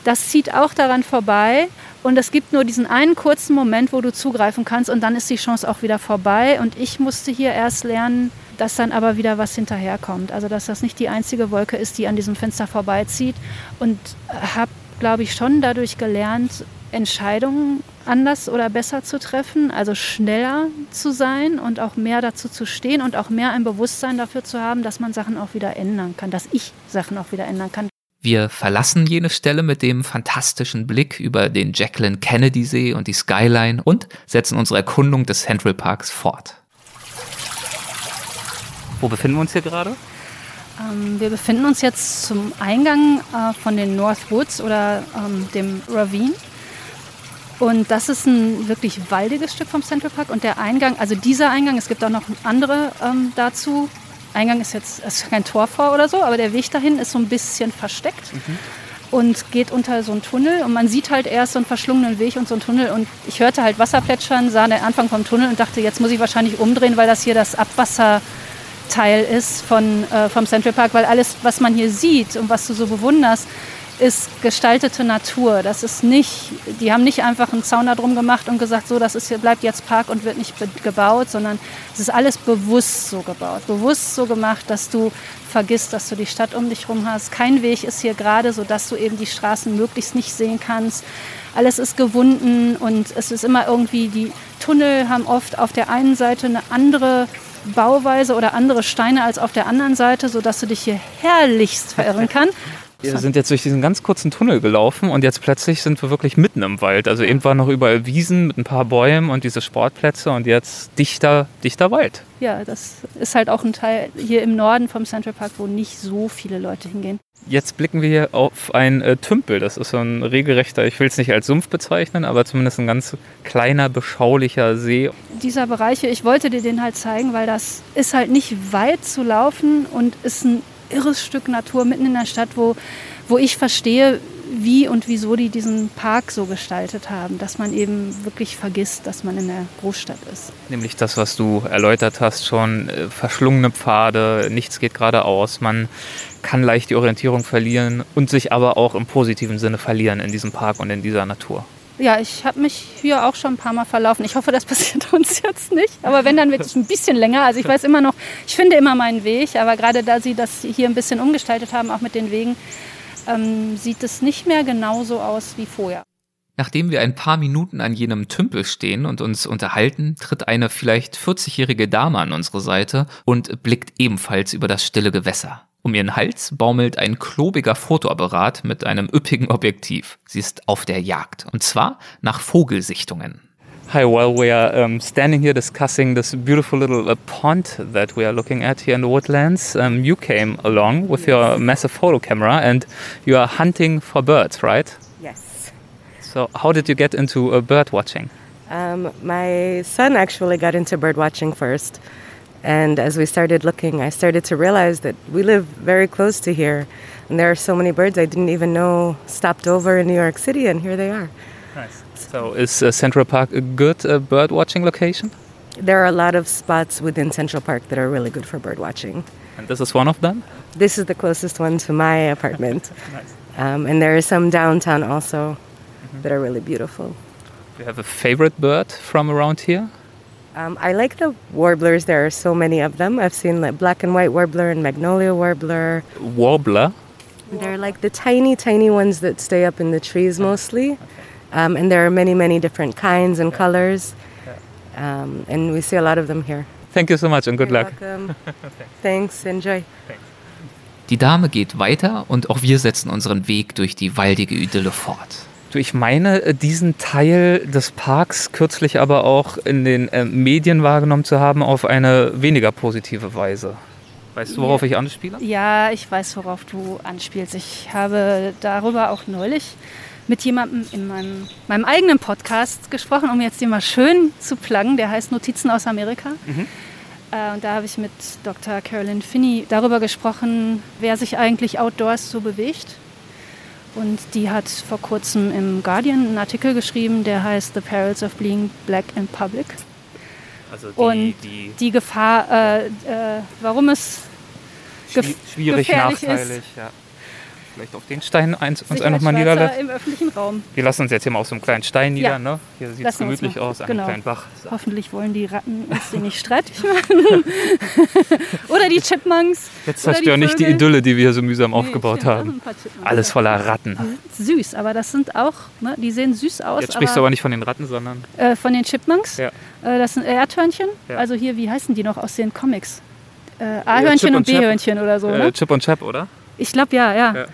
das zieht auch daran vorbei. Und es gibt nur diesen einen kurzen Moment, wo du zugreifen kannst und dann ist die Chance auch wieder vorbei. Und ich musste hier erst lernen, dass dann aber wieder was hinterherkommt. Also dass das nicht die einzige Wolke ist, die an diesem Fenster vorbeizieht. Und habe, glaube ich, schon dadurch gelernt, Entscheidungen anders oder besser zu treffen, also schneller zu sein und auch mehr dazu zu stehen und auch mehr ein Bewusstsein dafür zu haben, dass man Sachen auch wieder ändern kann, dass ich Sachen auch wieder ändern kann. Wir verlassen jene Stelle mit dem fantastischen Blick über den Jacqueline Kennedy See und die Skyline und setzen unsere Erkundung des Central Parks fort. Wo befinden wir uns hier gerade? Ähm, wir befinden uns jetzt zum Eingang äh, von den North Woods oder ähm, dem Ravine. Und das ist ein wirklich waldiges Stück vom Central Park. Und der Eingang, also dieser Eingang, es gibt auch noch andere ähm, dazu. Eingang ist jetzt ist kein Tor vor oder so, aber der Weg dahin ist so ein bisschen versteckt. Mhm und geht unter so einen Tunnel und man sieht halt erst so einen verschlungenen Weg und so einen Tunnel und ich hörte halt Wasser plätschern, sah den Anfang vom Tunnel und dachte, jetzt muss ich wahrscheinlich umdrehen, weil das hier das Abwasser Teil ist von, äh, vom Central Park, weil alles, was man hier sieht und was du so bewunderst, ist gestaltete Natur. Das ist nicht, die haben nicht einfach einen Zaun da drum gemacht und gesagt, so, das ist bleibt jetzt Park und wird nicht gebaut, sondern es ist alles bewusst so gebaut, bewusst so gemacht, dass du vergisst, dass du die Stadt um dich herum hast. Kein Weg ist hier gerade, sodass du eben die Straßen möglichst nicht sehen kannst. Alles ist gewunden und es ist immer irgendwie, die Tunnel haben oft auf der einen Seite eine andere Bauweise oder andere Steine als auf der anderen Seite, sodass du dich hier herrlichst verirren kann. Wir sind jetzt durch diesen ganz kurzen Tunnel gelaufen und jetzt plötzlich sind wir wirklich mitten im Wald. Also eben waren noch überall Wiesen mit ein paar Bäumen und diese Sportplätze und jetzt dichter, dichter Wald. Ja, das ist halt auch ein Teil hier im Norden vom Central Park, wo nicht so viele Leute hingehen. Jetzt blicken wir hier auf einen äh, Tümpel. Das ist so ein regelrechter, ich will es nicht als Sumpf bezeichnen, aber zumindest ein ganz kleiner, beschaulicher See. Dieser Bereich, ich wollte dir den halt zeigen, weil das ist halt nicht weit zu laufen und ist ein irres Stück Natur mitten in der Stadt, wo, wo ich verstehe, wie und wieso die diesen Park so gestaltet haben, dass man eben wirklich vergisst, dass man in der Großstadt ist. Nämlich das, was du erläutert hast, schon äh, verschlungene Pfade, nichts geht geradeaus, man kann leicht die Orientierung verlieren und sich aber auch im positiven Sinne verlieren in diesem Park und in dieser Natur. Ja, ich habe mich hier auch schon ein paar Mal verlaufen. Ich hoffe, das passiert uns jetzt nicht. Aber wenn, dann wird es ein bisschen länger. Also ich weiß immer noch, ich finde immer meinen Weg. Aber gerade da Sie das hier ein bisschen umgestaltet haben, auch mit den Wegen, ähm, sieht es nicht mehr genauso aus wie vorher. Nachdem wir ein paar Minuten an jenem Tümpel stehen und uns unterhalten, tritt eine vielleicht 40-jährige Dame an unsere Seite und blickt ebenfalls über das stille Gewässer. Um ihren Hals baumelt ein klobiger Fotoapparat mit einem üppigen Objektiv. Sie ist auf der Jagd. Und zwar nach Vogelsichtungen. Hi, well, we are um, standing here discussing this beautiful little uh, pond that we are looking at here in the woodlands. Um, you came along with your massive photo camera and you are hunting for birds, right? Yes. So, how did you get into uh, bird watching? Um, my son actually got into bird watching first. And as we started looking, I started to realize that we live very close to here. And there are so many birds I didn't even know stopped over in New York City, and here they are. Nice. So, is uh, Central Park a good uh, bird watching location? There are a lot of spots within Central Park that are really good for bird watching. And this is one of them? This is the closest one to my apartment. Nice. Um, and there are some downtown also that are really beautiful. Do you have a favorite bird from around here? Um, I like the warblers. There are so many of them. I've seen like black and white warbler and magnolia warbler. Warbler. They're like the tiny, tiny ones that stay up in the trees mostly. Um, and there are many, many different kinds and colors. Um, and we see a lot of them here. Thank you so much and good You're luck. welcome. Thanks. Enjoy. Thanks. Die Dame geht weiter und auch wir setzen unseren Weg durch die waldige Idylle fort. Du, ich meine, äh, diesen Teil des Parks kürzlich aber auch in den äh, Medien wahrgenommen zu haben auf eine weniger positive Weise. Weißt du, worauf ich anspiele? Ja, ich weiß, worauf du anspielst. Ich habe darüber auch neulich mit jemandem in meinem, meinem eigenen Podcast gesprochen, um jetzt den mal schön zu pluggen. Der heißt Notizen aus Amerika. Äh, und da habe ich mit Dr. Carolyn Finney darüber gesprochen, wer sich eigentlich outdoors so bewegt. Und die hat vor kurzem im Guardian einen Artikel geschrieben, der heißt The Perils of Being Black in Public. Also Und die Gefahr, äh, äh, warum es gef- schwierig, gefährlich nachteilig. Ja. Vielleicht auf den Stein eins, uns einfach mal niederlassen. im öffentlichen Raum. Wir lassen uns jetzt hier mal auf so einem kleinen Stein nieder. Ja. Ne? Hier sieht es gemütlich aus, an Genau. einem kleinen Bach. So. Hoffentlich wollen die Ratten uns den nicht streitig machen. Oder die Chipmunks. Jetzt oder zerstör nicht die. Idylle, die wir hier so müsam Nee, aufgebaut stimmt, haben. Alles voller Ratten. Die Süß, aber das sind auch, ne, die sehen süß aus. Jetzt sprichst du aber nicht von den Ratten, sondern äh, von den Chipmunks. Ja. Äh, das sind Erdhörnchen. Ja. Also hier, wie heißen die noch aus den Comics? Äh, A-Hörnchen und und. B-Hörnchen oder so. äh, Ne? Chip und Chap, oder? Ich glaube, ja, ja. Ja.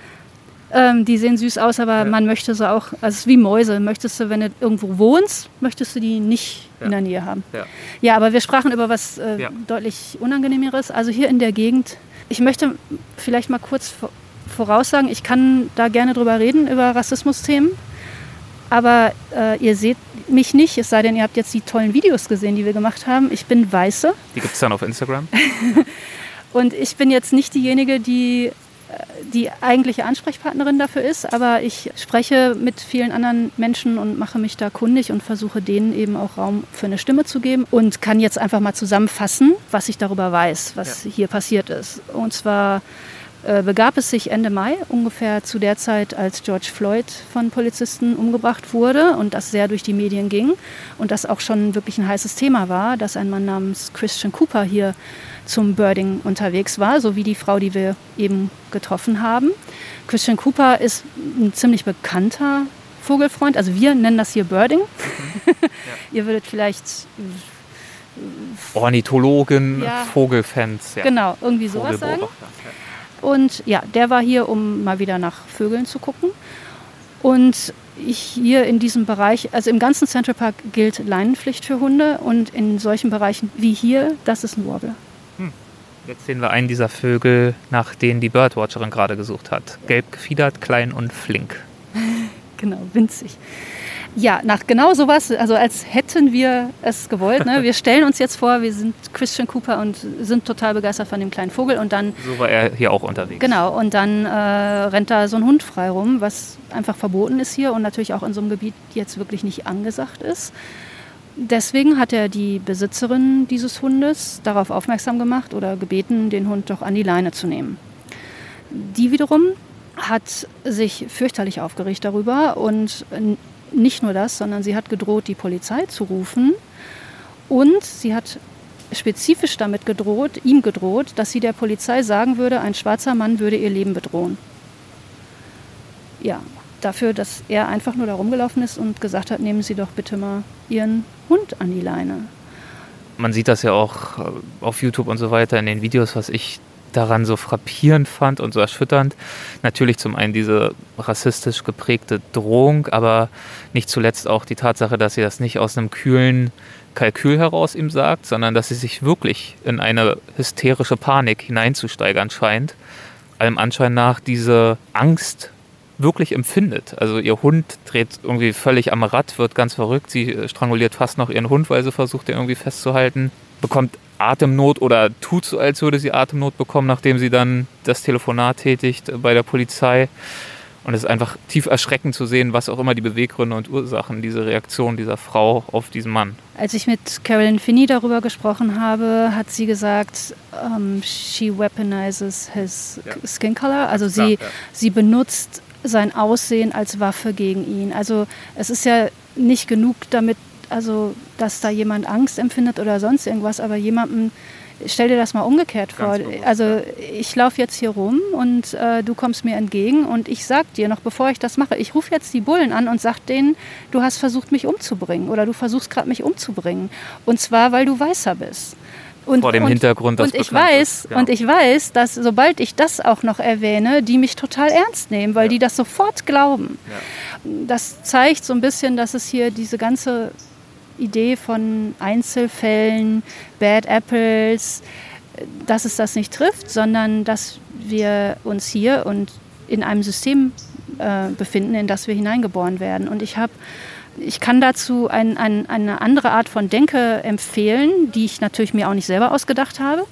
Ähm, die sehen süß aus, aber Ja. man möchte sie auch, also es ist wie Mäuse. Möchtest du, wenn du irgendwo wohnst, möchtest du die nicht Ja. in der Nähe haben. Ja. Ja, aber wir sprachen über was äh, deutlich Unangenehmeres. Also hier in der Gegend. Ich möchte vielleicht mal kurz vor- voraussagen, ich kann da gerne drüber reden, über Rassismusthemen. Aber äh, ihr seht mich nicht, es sei denn, ihr habt jetzt die tollen Videos gesehen, die wir gemacht haben. Ich bin Weiße Die gibt es dann auf Instagram. und ich bin jetzt nicht diejenige, die die eigentliche Ansprechpartnerin dafür ist, aber ich spreche mit vielen anderen Menschen und mache mich da kundig und versuche denen eben auch Raum für eine Stimme zu geben und kann jetzt einfach mal zusammenfassen, was ich darüber weiß, was hier passiert ist. Und zwar begab es sich Ende Mai, ungefähr zu der Zeit, als George Floyd von Polizisten umgebracht wurde und das sehr durch die Medien ging und das auch schon wirklich ein heißes Thema war, dass ein Mann namens Christian Cooper hier zum Birding unterwegs war, so wie die Frau, die wir eben getroffen haben. Christian Cooper ist ein ziemlich bekannter Vogelfreund, also wir nennen das hier Birding. Ihr würdet vielleicht Ornithologen, Ja. Vogelfans. Ja. genau irgendwie sowas sagen. Vogelbeobachter. Und ja, der war hier, um mal wieder nach Vögeln zu gucken. Und ich hier in diesem Bereich, also im ganzen Central Park gilt Leinenpflicht für Hunde und in solchen Bereichen wie hier, das ist ein Warbler. Jetzt sehen wir einen dieser Vögel, nach denen die Birdwatcherin gerade gesucht hat. Gelb gefiedert, klein und flink. Genau, winzig. Ja, nach genau sowas, also als hätten wir es gewollt. Ne? Wir stellen uns jetzt vor, wir sind Christian Cooper und sind total begeistert von dem kleinen Vogel und dann So war er hier auch unterwegs. Genau, und dann äh, rennt da so ein Hund frei rum, was einfach verboten ist hier und natürlich auch in so einem Gebiet jetzt wirklich nicht angesagt ist. Deswegen hat er die Besitzerin dieses Hundes darauf aufmerksam gemacht oder gebeten, den Hund doch an die Leine zu nehmen. Die wiederum hat sich fürchterlich aufgeregt darüber und nicht nur das, sondern sie hat gedroht, die Polizei zu rufen und sie hat spezifisch damit gedroht, ihm gedroht, dass sie der Polizei sagen würde, ein schwarzer Mann würde ihr Leben bedrohen. Ja, dafür, dass er einfach nur da rumgelaufen ist und gesagt hat, nehmen Sie doch bitte mal Ihren Hund an die Leine. Man sieht das ja auch äh, auf YouTube und so weiter in den Videos, was ich daran so frappierend fand und so erschütternd. Natürlich zum einen diese rassistisch geprägte Drohung, aber nicht zuletzt auch die Tatsache, dass sie das nicht aus einem kühlen Kalkül heraus ihm sagt, sondern dass sie sich wirklich in eine hysterische Panik hineinzusteigern scheint. Allem Anschein nach diese Angst wirklich empfindet. Also ihr Hund dreht irgendwie völlig am Rad, wird ganz verrückt. Sie stranguliert fast noch ihren Hund, weil sie versucht, ihn irgendwie festzuhalten. Bekommt Atemnot oder tut so, als würde sie Atemnot bekommen, nachdem sie dann das Telefonat tätigt bei der Polizei. Und es ist einfach tief erschreckend zu sehen, was auch immer die Beweggründe und Ursachen dieser Reaktion dieser Frau auf diesen Mann. Als ich mit Carolyn Finney darüber gesprochen habe, hat sie gesagt, um, ähm, she weaponizes his ja. skin color. Also sie, ja, ja. sie benutzt sein Aussehen als Waffe gegen ihn. Also es ist ja nicht genug damit, also dass da jemand Angst empfindet oder sonst irgendwas, aber jemandem, stell dir das mal umgekehrt vor. Bewusst, also ich laufe jetzt hier rum und äh, du kommst mir entgegen und ich sag dir noch, bevor ich das mache, ich rufe jetzt die Bullen an und sag denen, du hast versucht, mich umzubringen oder du versuchst gerade mich umzubringen. Und zwar, weil du weißer bist. Und, vor dem und, Hintergrund, dass und ich weiß ja. und ich weiß, dass sobald ich das auch noch erwähne, die mich total ernst nehmen, weil ja. die das sofort glauben. Ja. Das zeigt so ein bisschen, dass es hier diese ganze Idee von Einzelfällen, Bad Apples, dass es das nicht trifft, sondern dass wir uns hier und in einem System äh, befinden, in das wir hineingeboren werden. Und ich habe ich kann dazu ein, ein, eine andere Art von Denke empfehlen, die ich natürlich mir auch nicht selber ausgedacht habe,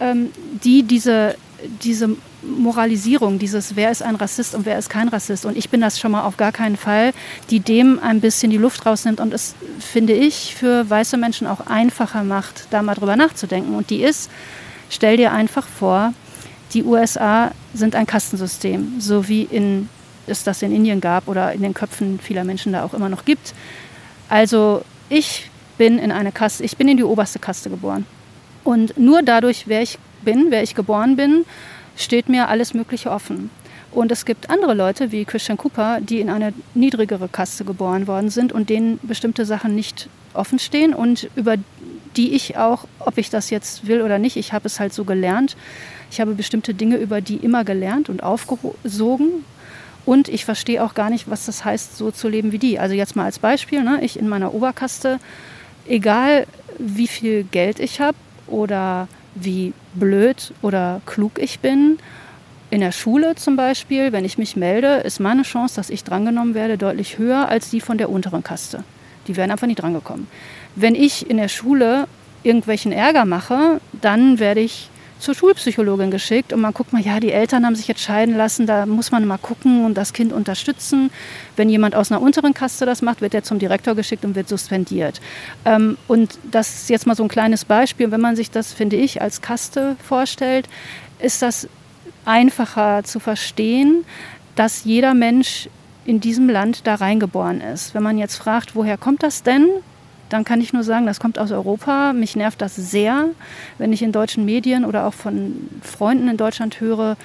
ähm, die diese, diese Moralisierung, dieses wer ist ein Rassist und wer ist kein Rassist und ich bin das schon mal auf gar keinen Fall, die dem ein bisschen die Luft rausnimmt und es, finde ich, für weiße Menschen auch einfacher macht, da mal drüber nachzudenken. Und die ist, stell dir einfach vor, die USA sind ein Kastensystem, so wie in es das in Indien gab oder in den Köpfen vieler Menschen da auch immer noch gibt. Also ich bin in eine Kaste, ich bin in die oberste Kaste geboren. Und nur dadurch, wer ich bin, wer ich geboren bin, steht mir alles Mögliche offen. Und es gibt andere Leute wie Christian Cooper, die in eine niedrigere Kaste geboren worden sind und denen bestimmte Sachen nicht offen stehen und über die ich auch, ob ich das jetzt will oder nicht, ich habe es halt so gelernt. Ich habe bestimmte Dinge über die immer gelernt und aufgesogen und ich verstehe auch gar nicht, was das heißt, so zu leben wie die. Also jetzt mal als Beispiel, ne, ich in meiner Oberkaste, egal wie viel Geld ich habe oder wie blöd oder klug ich bin, in der Schule zum Beispiel, wenn ich mich melde, ist meine Chance, dass ich drangenommen werde, deutlich höher als die von der unteren Kaste. Die werden einfach nicht drangekommen. Wenn ich in der Schule irgendwelchen Ärger mache, dann werde ich zur Schulpsychologin geschickt und man guckt mal, ja, die Eltern haben sich jetzt scheiden lassen, da muss man mal gucken und das Kind unterstützen. Wenn jemand aus einer unteren Kaste das macht, wird er zum Direktor geschickt und wird suspendiert. Ähm, und das ist jetzt mal so ein kleines Beispiel. Wenn man sich das, finde ich, als Kaste vorstellt, ist das einfacher zu verstehen, dass jeder Mensch in diesem Land da reingeboren ist. Wenn man jetzt fragt, woher kommt das denn? Dann kann ich nur sagen, das kommt aus Europa. Mich nervt das sehr, wenn ich in deutschen Medien oder auch von Freunden in Deutschland höre,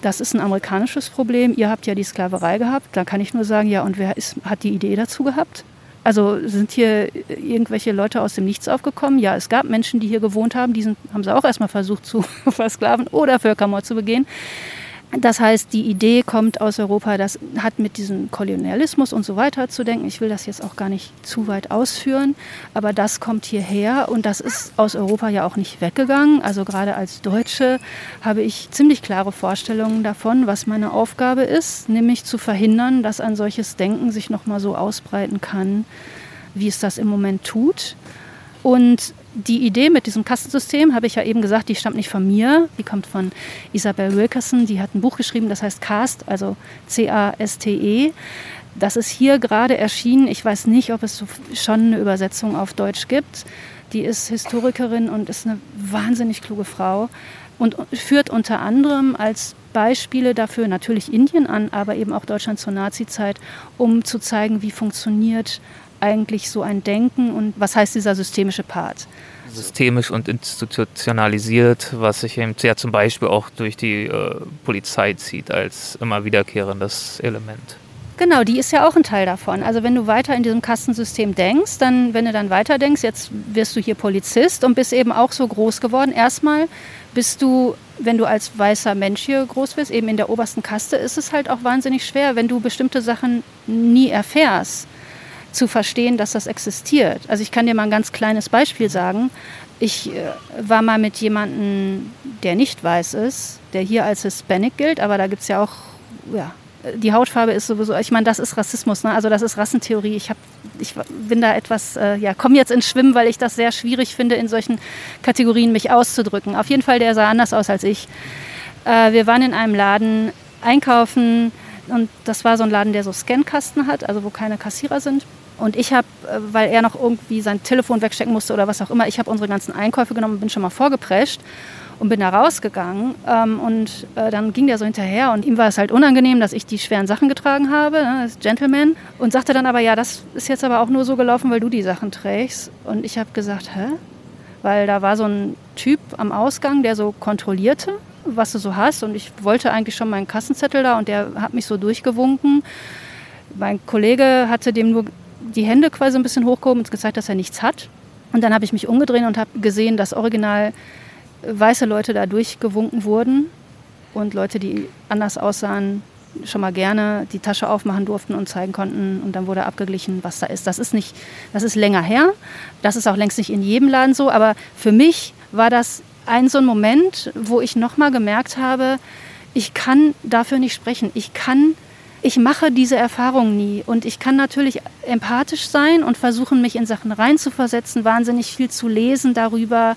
das ist ein amerikanisches Problem. Ihr habt ja die Sklaverei gehabt. Da kann ich nur sagen, ja, und wer ist, hat die Idee dazu gehabt? Also sind hier irgendwelche Leute aus dem Nichts aufgekommen? Ja, es gab Menschen, die hier gewohnt haben, die sind, haben sie auch erstmal versucht zu versklaven oder Völkermord zu begehen. Das heißt, die Idee kommt aus Europa, das hat mit diesem Kolonialismus und so weiter zu denken. Ich will das jetzt auch gar nicht zu weit ausführen, aber das kommt hierher und das ist aus Europa ja auch nicht weggegangen. Also gerade als Deutsche habe ich ziemlich klare Vorstellungen davon, was meine Aufgabe ist, nämlich zu verhindern, dass ein solches Denken sich nochmal so ausbreiten kann, wie es das im Moment tut. Und die Idee mit diesem Kastensystem, habe ich ja eben gesagt, die stammt nicht von mir, die kommt von Isabel Wilkerson, die hat ein Buch geschrieben, das heißt Cast, also C-A-S-T-E. Das ist hier gerade erschienen. Ich weiß nicht, ob es schon eine Übersetzung auf Deutsch gibt. Die ist Historikerin und ist eine wahnsinnig kluge Frau und führt unter anderem als Beispiele dafür natürlich Indien an, aber eben auch Deutschland zur Nazizeit, um zu zeigen, wie funktioniert eigentlich so ein Denken und was heißt dieser systemische Part? Systemisch und institutionalisiert, was sich eben ja zum Beispiel auch durch die äh, Polizei zieht als immer wiederkehrendes Element. Genau, die ist ja auch ein Teil davon. Also wenn du weiter in diesem Kastensystem denkst, dann, wenn du dann weiter denkst, jetzt wirst du hier Polizist und bist eben auch so groß geworden. Erstmal bist du, wenn du als weißer Mensch hier groß wirst, eben in der obersten Kaste, ist es halt auch wahnsinnig schwer, wenn du bestimmte Sachen nie erfährst, zu verstehen, dass das existiert. Also ich kann dir mal ein ganz kleines Beispiel sagen. Ich äh, war mal mit jemandem, der nicht weiß ist, der hier als Hispanic gilt, aber da gibt es ja auch ja, die Hautfarbe ist sowieso, ich meine, das ist Rassismus, ne? also das ist Rassentheorie. Ich, hab, ich bin da etwas, äh, ja, komme jetzt ins Schwimmen, weil ich das sehr schwierig finde, in solchen Kategorien mich auszudrücken. Auf jeden Fall, der sah anders aus als ich. Äh, wir waren in einem Laden einkaufen und das war so ein Laden, der so Scankasten hat, also wo keine Kassierer sind. Und ich habe, äh, weil er noch irgendwie sein Telefon wegstecken musste oder was auch immer, ich habe unsere ganzen Einkäufe genommen und bin schon mal vorgeprescht und bin da rausgegangen. Ähm, und äh, dann ging der so hinterher und ihm war es halt unangenehm, dass ich die schweren Sachen getragen habe, ne, als Gentleman. Und sagte dann aber, ja, das ist jetzt aber auch nur so gelaufen, weil du die Sachen trägst. Und ich habe gesagt, hä? Weil da war so ein Typ am Ausgang, der so kontrollierte, was du so hast. Und ich wollte eigentlich schon meinen Kassenzettel da und der hat mich so durchgewunken. Mein Kollege hatte dem nur die Hände quasi ein bisschen hochgehoben und gezeigt, dass er nichts hat. Und dann habe ich mich umgedreht und habe gesehen, dass original weiße Leute da durchgewunken wurden und Leute, die anders aussahen, schon mal gerne die Tasche aufmachen durften und zeigen konnten und dann wurde abgeglichen, was da ist. Das ist nicht, das ist länger her. Das ist auch längst nicht in jedem Laden so, aber für mich war das ein so ein Moment, wo ich nochmal gemerkt habe, ich kann dafür nicht sprechen. Ich kann, ich mache diese Erfahrung nie und ich kann natürlich empathisch sein und versuchen, mich in Sachen reinzuversetzen, wahnsinnig viel zu lesen darüber,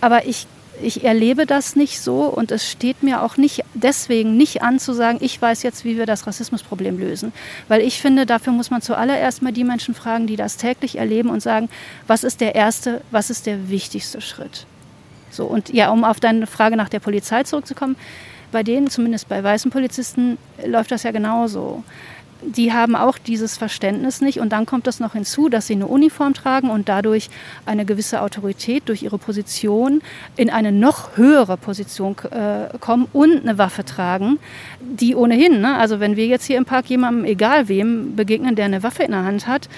aber ich ich erlebe das nicht so und es steht mir auch nicht deswegen nicht an zu sagen, ich weiß jetzt, wie wir das Rassismusproblem lösen. Weil ich finde, dafür muss man zuallererst mal die Menschen fragen, die das täglich erleben und sagen, was ist der erste, was ist der wichtigste Schritt? So, und ja, um auf deine Frage nach der Polizei zurückzukommen, bei denen, zumindest bei weißen Polizisten, läuft das ja genauso die haben auch dieses Verständnis nicht. Und dann kommt das noch hinzu, dass sie eine Uniform tragen und dadurch eine gewisse Autorität durch ihre Position in eine noch höhere Position äh, kommen und eine Waffe tragen, die ohnehin, ne, also wenn wir jetzt hier im Park jemandem, egal wem, begegnen, der eine Waffe in der Hand hat,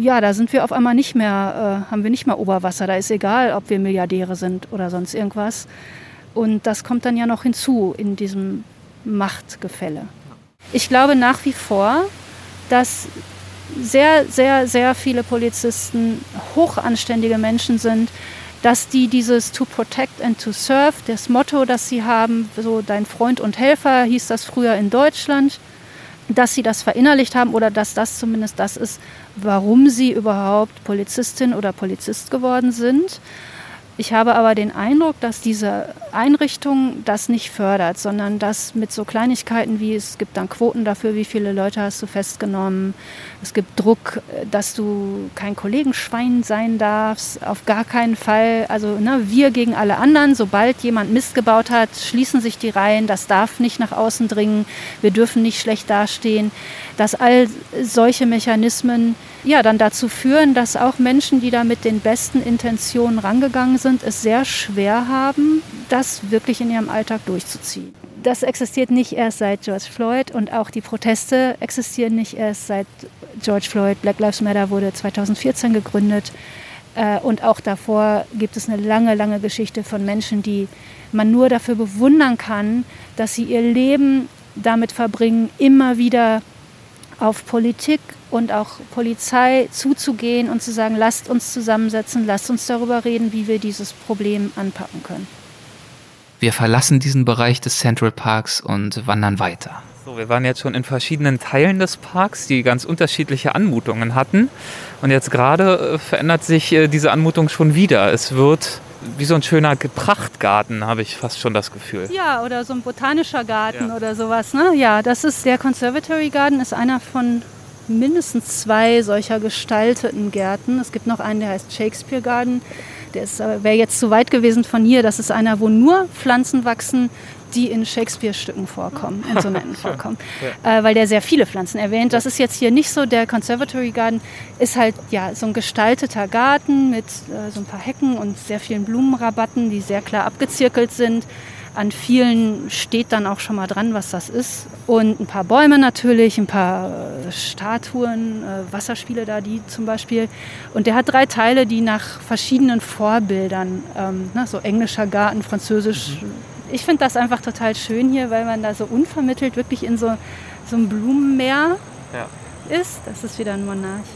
ja, da sind wir auf einmal nicht mehr, äh, haben wir nicht mehr Oberwasser. Da ist egal, ob wir Milliardäre sind oder sonst irgendwas. Und das kommt dann ja noch hinzu in diesem Machtgefälle. Ich glaube nach wie vor, dass sehr, sehr, sehr viele Polizisten hochanständige Menschen sind, dass die dieses To Protect and to Serve, das Motto, das sie haben, so dein Freund und Helfer hieß das früher in Deutschland, dass sie das verinnerlicht haben oder dass das zumindest das ist, warum sie überhaupt Polizistin oder Polizist geworden sind. Ich habe aber den Eindruck, dass diese Einrichtung das nicht fördert, sondern dass mit so Kleinigkeiten wie es gibt dann Quoten dafür, wie viele Leute hast du festgenommen, es gibt Druck, dass du kein Kollegenschwein sein darfst, auf gar keinen Fall. Also ne, wir gegen alle anderen, sobald jemand Mist gebaut hat, schließen sich die Reihen, das darf nicht nach außen dringen, wir dürfen nicht schlecht dastehen, dass all solche Mechanismen ja, dann dazu führen, dass auch Menschen, die da mit den besten Intentionen rangegangen sind, es sehr schwer haben, das wirklich in ihrem Alltag durchzuziehen. Das existiert nicht erst seit George Floyd und auch die Proteste existieren nicht erst seit George Floyd. Black Lives Matter wurde 2014 gegründet. Äh, und auch davor gibt es eine lange, lange Geschichte von Menschen, die man nur dafür bewundern kann, dass sie ihr Leben damit verbringen, immer wieder auf Politik und auch Polizei zuzugehen und zu sagen, lasst uns zusammensetzen, lasst uns darüber reden, wie wir dieses Problem anpacken können. Wir verlassen diesen Bereich des Central Parks und wandern weiter. So, wir waren jetzt schon in verschiedenen Teilen des Parks, die ganz unterschiedliche Anmutungen hatten. Und jetzt gerade äh, verändert sich äh, diese Anmutung schon wieder. Es wird wie so ein schöner Prachtgarten, habe ich fast schon das Gefühl. Ja, oder so ein botanischer Garten ja. oder sowas. Ne? Ja, das ist der Conservatory Garden, ist einer von mindestens zwei solcher gestalteten Gärten. Es gibt noch einen, der heißt Shakespeare Garden. Der äh, wäre jetzt zu weit gewesen von hier. Das ist einer, wo nur Pflanzen wachsen, die in Shakespeare-Stücken vorkommen, in Sonetten vorkommen, ja. äh, weil der sehr viele Pflanzen erwähnt. Das ist jetzt hier nicht so. Der Conservatory Garden ist halt ja so ein gestalteter Garten mit äh, so ein paar Hecken und sehr vielen Blumenrabatten, die sehr klar abgezirkelt sind. An vielen steht dann auch schon mal dran, was das ist. Und ein paar Bäume natürlich, ein paar äh, Statuen, äh, Wasserspiele da, die zum Beispiel. Und der hat drei Teile, die nach verschiedenen Vorbildern, ähm, ne, so englischer Garten, französisch. Mhm. Ich finde das einfach total schön hier, weil man da so unvermittelt wirklich in so, so einem Blumenmeer ja. ist. Das ist wieder ein Monarch.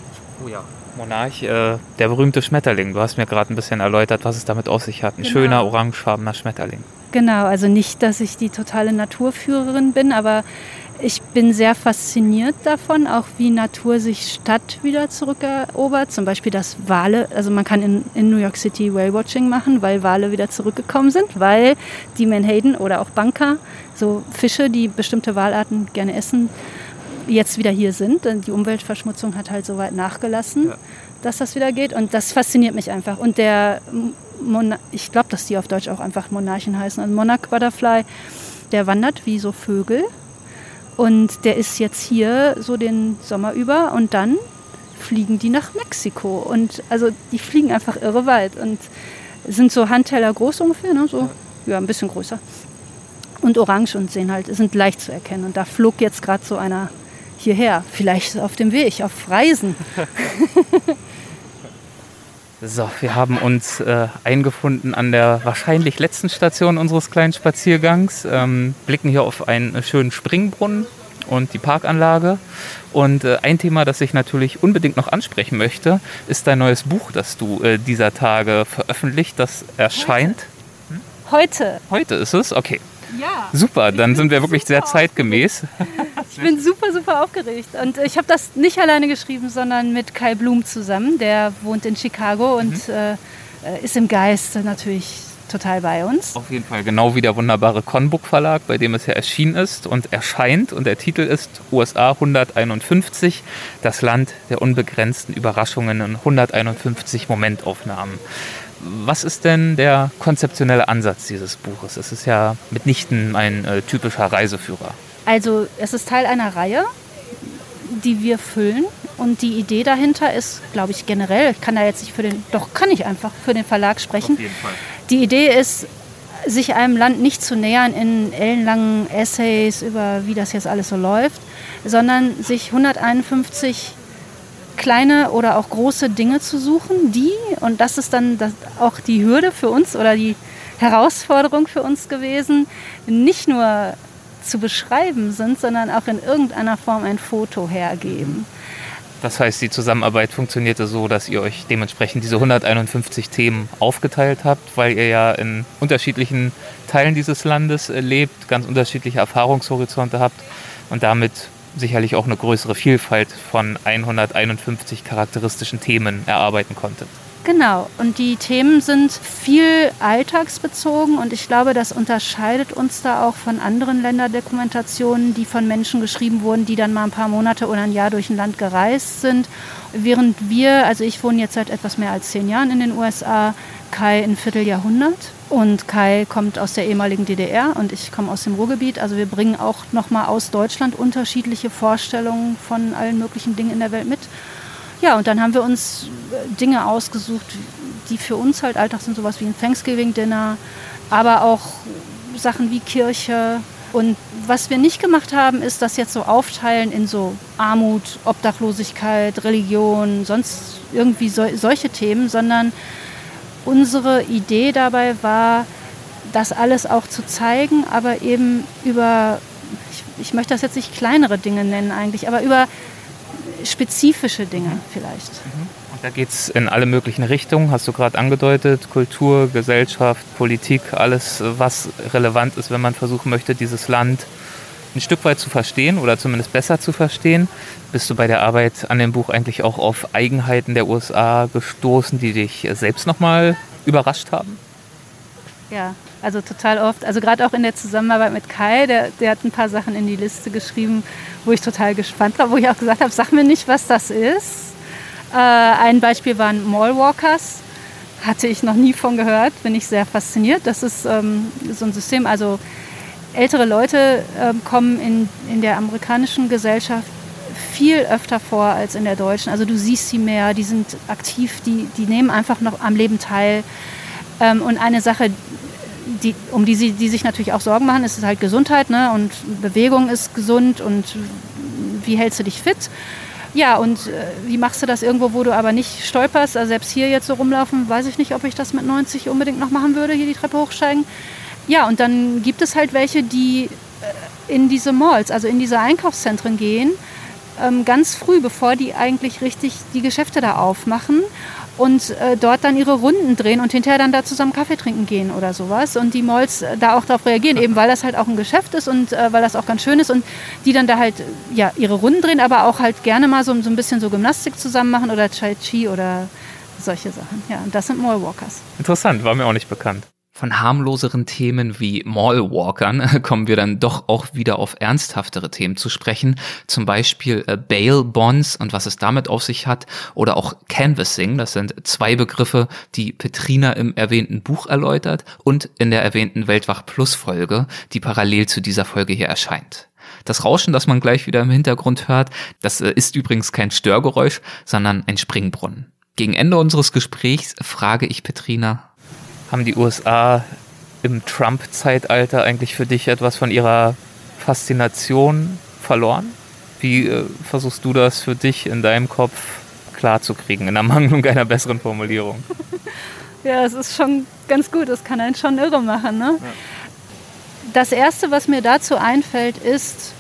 Oh ja. Monarch, äh, der berühmte Schmetterling. Du hast mir gerade ein bisschen erläutert, was es damit auf sich hat. Ein genau. schöner orangefarbener Schmetterling. Genau, also nicht, dass ich die totale Naturführerin bin, aber ich bin sehr fasziniert davon, auch wie Natur sich Stadt wieder zurückerobert. Zum Beispiel, dass Wale, also man kann in, in New York City Whale-Watching machen, weil Wale wieder zurückgekommen sind, weil die Menhaden oder auch Banker, so Fische, die bestimmte Walarten gerne essen, jetzt wieder hier sind. Denn die Umweltverschmutzung hat halt so weit nachgelassen, ja. dass das wieder geht. Und das fasziniert mich einfach. Und der Mon ich glaube, dass die auf Deutsch auch einfach Monarchen heißen. Also Monarch Butterfly, der wandert wie so Vögel. Und der ist jetzt hier so den Sommer über und dann fliegen die nach Mexiko. Und also die fliegen einfach irre weit und sind so Handteller groß ungefähr, ne? so ja, ein bisschen größer. Und orange und sehen halt, sind leicht zu erkennen. Und da flog jetzt gerade so einer hierher, vielleicht auf dem Weg, auf Reisen. So, wir haben uns äh, eingefunden an der wahrscheinlich letzten Station unseres kleinen Spaziergangs, ähm, blicken hier auf einen schönen Springbrunnen und die Parkanlage. Und äh, ein Thema, das ich natürlich unbedingt noch ansprechen möchte, ist dein neues Buch, das du äh, dieser Tage veröffentlicht, das erscheint. Heute. Heute ist es? Okay. Ja. Super, dann sind wir wirklich sehr zeitgemäß. Ich bin super, super aufgeregt. Und ich habe das nicht alleine geschrieben, sondern mit Kai Blum zusammen. Der wohnt in Chicago und mhm. äh, ist im Geist natürlich total bei uns. Auf jeden Fall, genau wie der wunderbare Conbook Verlag, bei dem es ja erschienen ist und erscheint. Und der Titel ist USA 151, das Land der unbegrenzten Überraschungen in 151 Momentaufnahmen. Was ist denn der konzeptionelle Ansatz dieses Buches? Es ist ja mitnichten ein äh, typischer Reiseführer. Also es ist Teil einer Reihe, die wir füllen. Und die Idee dahinter ist, glaube ich, generell, ich kann da jetzt nicht für den, doch kann ich einfach für den Verlag sprechen. Auf jeden Fall. Die Idee ist, sich einem Land nicht zu nähern in ellenlangen Essays über, wie das jetzt alles so läuft, sondern sich 151 kleine oder auch große Dinge zu suchen, die, und das ist dann das, auch die Hürde für uns oder die Herausforderung für uns gewesen, nicht nur zu beschreiben sind, sondern auch in irgendeiner Form ein Foto hergeben. Das heißt, die Zusammenarbeit funktionierte so, dass ihr euch dementsprechend diese 151 Themen aufgeteilt habt, weil ihr ja in unterschiedlichen Teilen dieses Landes äh, lebt, ganz unterschiedliche Erfahrungshorizonte habt und damit sicherlich auch eine größere Vielfalt von 151 charakteristischen Themen erarbeiten konnte. Genau, und die Themen sind viel alltagsbezogen und ich glaube, das unterscheidet uns da auch von anderen Länderdokumentationen, die von Menschen geschrieben wurden, die dann mal ein paar Monate oder ein Jahr durch ein Land gereist sind. Während wir, also ich wohne jetzt seit etwas mehr als zehn Jahren in den USA, Kai ein Vierteljahrhundert und Kai kommt aus der ehemaligen DDR und ich komme aus dem Ruhrgebiet. Also wir bringen auch nochmal aus Deutschland unterschiedliche Vorstellungen von allen möglichen Dingen in der Welt mit. Ja, und dann haben wir uns äh, Dinge ausgesucht, die für uns halt Alltag sind, sowas wie ein Thanksgiving-Dinner, aber auch Sachen wie Kirche. Und was wir nicht gemacht haben, ist das jetzt so aufteilen in so Armut, Obdachlosigkeit, Religion, sonst irgendwie so, solche Themen, sondern unsere Idee dabei war, das alles auch zu zeigen, aber eben über, ich, ich möchte das jetzt nicht kleinere Dinge nennen eigentlich, aber über spezifische Dinge vielleicht. Mhm. Und da geht es in alle möglichen Richtungen, hast du gerade angedeutet, Kultur, Gesellschaft, Politik, alles, was relevant ist, wenn man versuchen möchte, dieses Land ein Stück weit zu verstehen oder zumindest besser zu verstehen. Bist du bei der Arbeit an dem Buch eigentlich auch auf Eigenheiten der USA gestoßen, die dich selbst nochmal überrascht haben? Ja, also total oft. Also gerade auch in der Zusammenarbeit mit Kai, der, der hat ein paar Sachen in die Liste geschrieben, wo ich total gespannt war, wo ich auch gesagt habe, sag mir nicht, was das ist. Äh, ein Beispiel waren Mallwalkers. Hatte ich noch nie von gehört, bin ich sehr fasziniert. Das ist ähm, so ein System, also ältere Leute äh, kommen in, in der amerikanischen Gesellschaft viel öfter vor als in der deutschen. Also du siehst sie mehr, die sind aktiv, die, die nehmen einfach noch am Leben teil. Ähm, und eine Sache, die, um die sie die sich natürlich auch Sorgen machen, ist es halt Gesundheit ne? und Bewegung ist gesund und wie hältst du dich fit? Ja, und äh, wie machst du das irgendwo, wo du aber nicht stolperst? Also selbst hier jetzt so rumlaufen, weiß ich nicht, ob ich das mit 90 unbedingt noch machen würde, hier die Treppe hochsteigen. Ja, und dann gibt es halt welche, die äh, in diese Malls, also in diese Einkaufszentren gehen, ähm, ganz früh, bevor die eigentlich richtig die Geschäfte da aufmachen und äh, dort dann ihre Runden drehen und hinterher dann da zusammen Kaffee trinken gehen oder sowas und die Malls äh, da auch darauf reagieren, eben weil das halt auch ein Geschäft ist und äh, weil das auch ganz schön ist und die dann da halt ja ihre Runden drehen, aber auch halt gerne mal so, so ein bisschen so Gymnastik zusammen machen oder Tai Chi oder solche Sachen. Ja, und das sind Mallwalkers. Interessant, war mir auch nicht bekannt. Von harmloseren Themen wie Mallwalkern kommen wir dann doch auch wieder auf ernsthaftere Themen zu sprechen. Zum Beispiel äh, Bail Bonds und was es damit auf sich hat oder auch Canvassing. Das sind zwei Begriffe, die Petrina im erwähnten Buch erläutert und in der erwähnten Weltwach Plus Folge, die parallel zu dieser Folge hier erscheint. Das Rauschen, das man gleich wieder im Hintergrund hört, das äh, ist übrigens kein Störgeräusch, sondern ein Springbrunnen. Gegen Ende unseres Gesprächs frage ich Petrina, haben die USA im Trump-Zeitalter eigentlich für dich etwas von ihrer Faszination verloren? Wie äh, versuchst du das für dich in deinem Kopf klarzukriegen, in Ermangelung einer besseren Formulierung? ja, es ist schon ganz gut, das kann einen schon irre machen. Ne? Ja. Das Erste, was mir dazu einfällt, ist,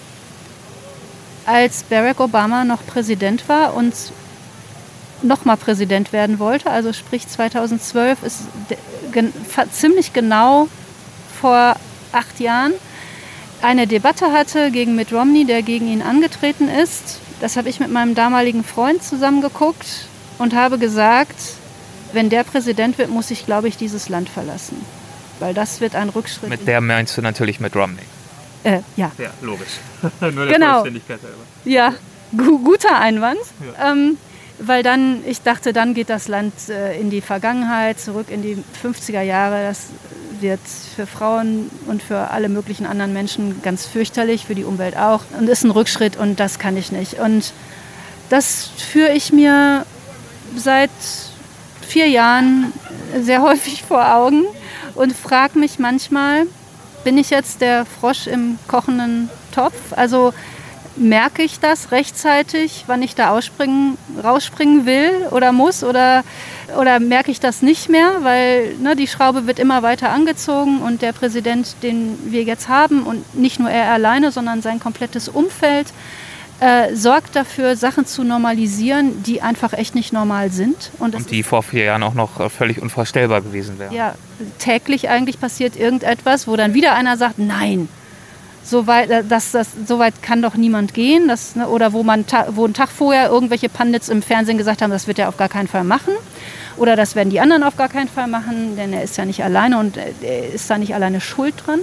als Barack Obama noch Präsident war und nochmal Präsident werden wollte, also sprich 2012 ist gen ziemlich genau vor acht Jahren eine Debatte hatte gegen Mitt Romney, der gegen ihn angetreten ist. Das habe ich mit meinem damaligen Freund zusammengeguckt und habe gesagt, wenn der Präsident wird, muss ich, glaube ich, dieses Land verlassen. Weil das wird ein Rückschritt. Mit der meinst du natürlich mit Romney. Äh, ja. Ja, logisch. Nur der genau. Vollständigkeit halber. Ja, gu guter Einwand. Ja. Ähm, weil dann, ich dachte, dann geht das Land äh, in die Vergangenheit, zurück in die 50er Jahre. Das wird für Frauen und für alle möglichen anderen Menschen ganz fürchterlich, für die Umwelt auch und ist ein Rückschritt und das kann ich nicht. Und das führe ich mir seit vier Jahren sehr häufig vor Augen und frage mich manchmal, bin ich jetzt der Frosch im kochenden Topf? Also merke ich das rechtzeitig, wann ich da ausspringen, rausspringen will oder muss oder, oder merke ich das nicht mehr, weil ne, die Schraube wird immer weiter angezogen und der Präsident, den wir jetzt haben und nicht nur er alleine, sondern sein komplettes Umfeld, äh, sorgt dafür, Sachen zu normalisieren, die einfach echt nicht normal sind. Und, und die vor vier Jahren auch noch äh, völlig unvorstellbar gewesen wären. Ja, täglich eigentlich passiert irgendetwas, wo dann wieder einer sagt, nein, so weit, äh, das, das, so weit kann doch niemand gehen. Das, ne, oder wo, man wo einen Tag vorher irgendwelche Pandits im Fernsehen gesagt haben, das wird er auf gar keinen Fall machen. Oder das werden die anderen auf gar keinen Fall machen, denn er ist ja nicht alleine und äh, er ist da nicht alleine schuld dran.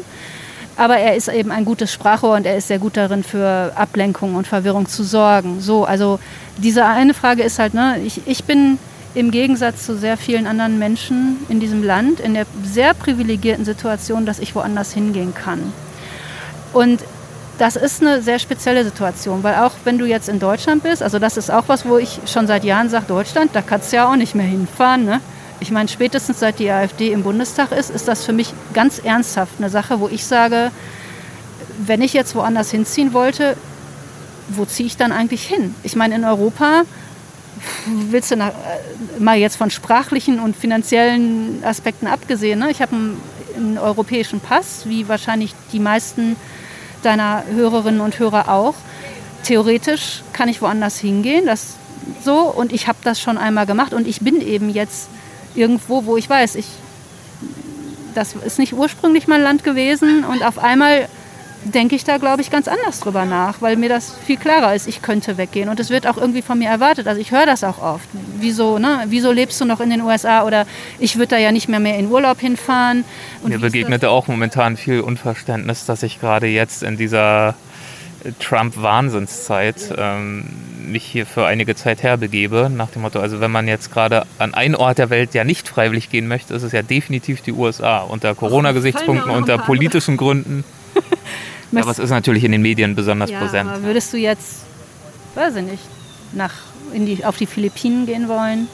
Aber er ist eben ein gutes Sprachrohr und er ist sehr gut darin, für Ablenkung und Verwirrung zu sorgen. So, also diese eine Frage ist halt, ne, ich, ich bin im Gegensatz zu sehr vielen anderen Menschen in diesem Land in der sehr privilegierten Situation, dass ich woanders hingehen kann. Und das ist eine sehr spezielle Situation, weil auch wenn du jetzt in Deutschland bist, also das ist auch was, wo ich schon seit Jahren sage, Deutschland, da kannst du ja auch nicht mehr hinfahren. Ne? Ich meine, spätestens seit die AfD im Bundestag ist, ist das für mich ganz ernsthaft eine Sache, wo ich sage, wenn ich jetzt woanders hinziehen wollte, wo ziehe ich dann eigentlich hin? Ich meine, in Europa willst du nach, äh, mal jetzt von sprachlichen und finanziellen Aspekten abgesehen. Ne? Ich habe einen, einen europäischen Pass, wie wahrscheinlich die meisten deiner Hörerinnen und Hörer auch. Theoretisch kann ich woanders hingehen, das so und ich habe das schon einmal gemacht und ich bin eben jetzt irgendwo, wo ich weiß, ich das ist nicht ursprünglich mein Land gewesen und auf einmal denke ich da, glaube ich, ganz anders drüber nach, weil mir das viel klarer ist, ich könnte weggehen. Und es wird auch irgendwie von mir erwartet. Also ich höre das auch oft. Wieso, ne? Wieso lebst du noch in den USA? Oder ich würde da ja nicht mehr mehr in Urlaub hinfahren. Und mir begegnete auch momentan viel Unverständnis, dass ich gerade jetzt in dieser Trump-Wahnsinnszeit ähm, mich hier für einige Zeit herbegebe, nach dem Motto, also wenn man jetzt gerade an einen Ort der Welt ja nicht freiwillig gehen möchte, ist es ja definitiv die USA, unter Corona-Gesichtspunkten, unter politischen Gründen. Aber es ist natürlich in den Medien besonders ja, präsent. Aber würdest du jetzt, weiß ich nicht, nach, in die, auf die Philippinen gehen wollen?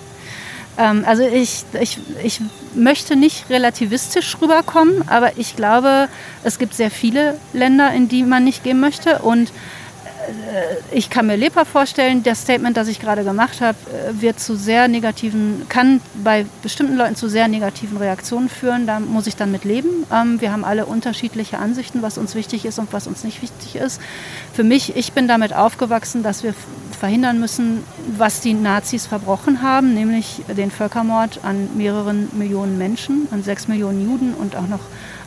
Ähm, also ich, ich, ich möchte nicht relativistisch rüberkommen, aber ich glaube, es gibt sehr viele Länder, in die man nicht gehen möchte. Und ich kann mir lebhaft vorstellen, das Statement, das ich gerade gemacht habe, äh, wird zu sehr negativen, kann bei bestimmten Leuten zu sehr negativen Reaktionen führen. Da muss ich dann mit leben. Ähm, wir haben alle unterschiedliche Ansichten, was uns wichtig ist und was uns nicht wichtig ist. Für mich, ich bin damit aufgewachsen, dass wir verhindern müssen, was die Nazis verbrochen haben, nämlich den Völkermord an mehreren Millionen Menschen, an sechs Millionen Juden und auch noch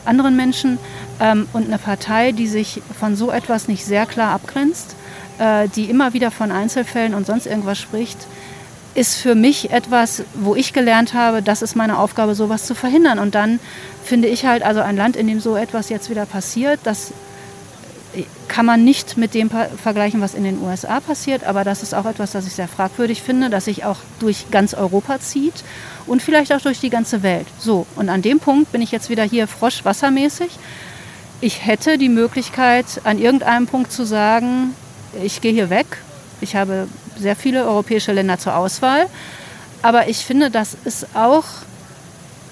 anderen Menschen ähm, und eine Partei, die sich von so etwas nicht sehr klar abgrenzt, äh, die immer wieder von Einzelfällen und sonst irgendwas spricht, ist für mich etwas, wo ich gelernt habe, das ist meine Aufgabe, sowas zu verhindern. Und dann finde ich halt, also ein Land, in dem so etwas jetzt wieder passiert, das kann man nicht mit dem vergleichen, was in den USA passiert, aber das ist auch etwas, das ich sehr fragwürdig finde, dass sich auch durch ganz Europa zieht und vielleicht auch durch die ganze Welt. So, und an dem Punkt bin ich jetzt wieder hier froschwassermäßig. Ich hätte die Möglichkeit, an irgendeinem Punkt zu sagen, ich gehe hier weg. Ich habe sehr viele europäische Länder zur Auswahl, aber ich finde, das ist auch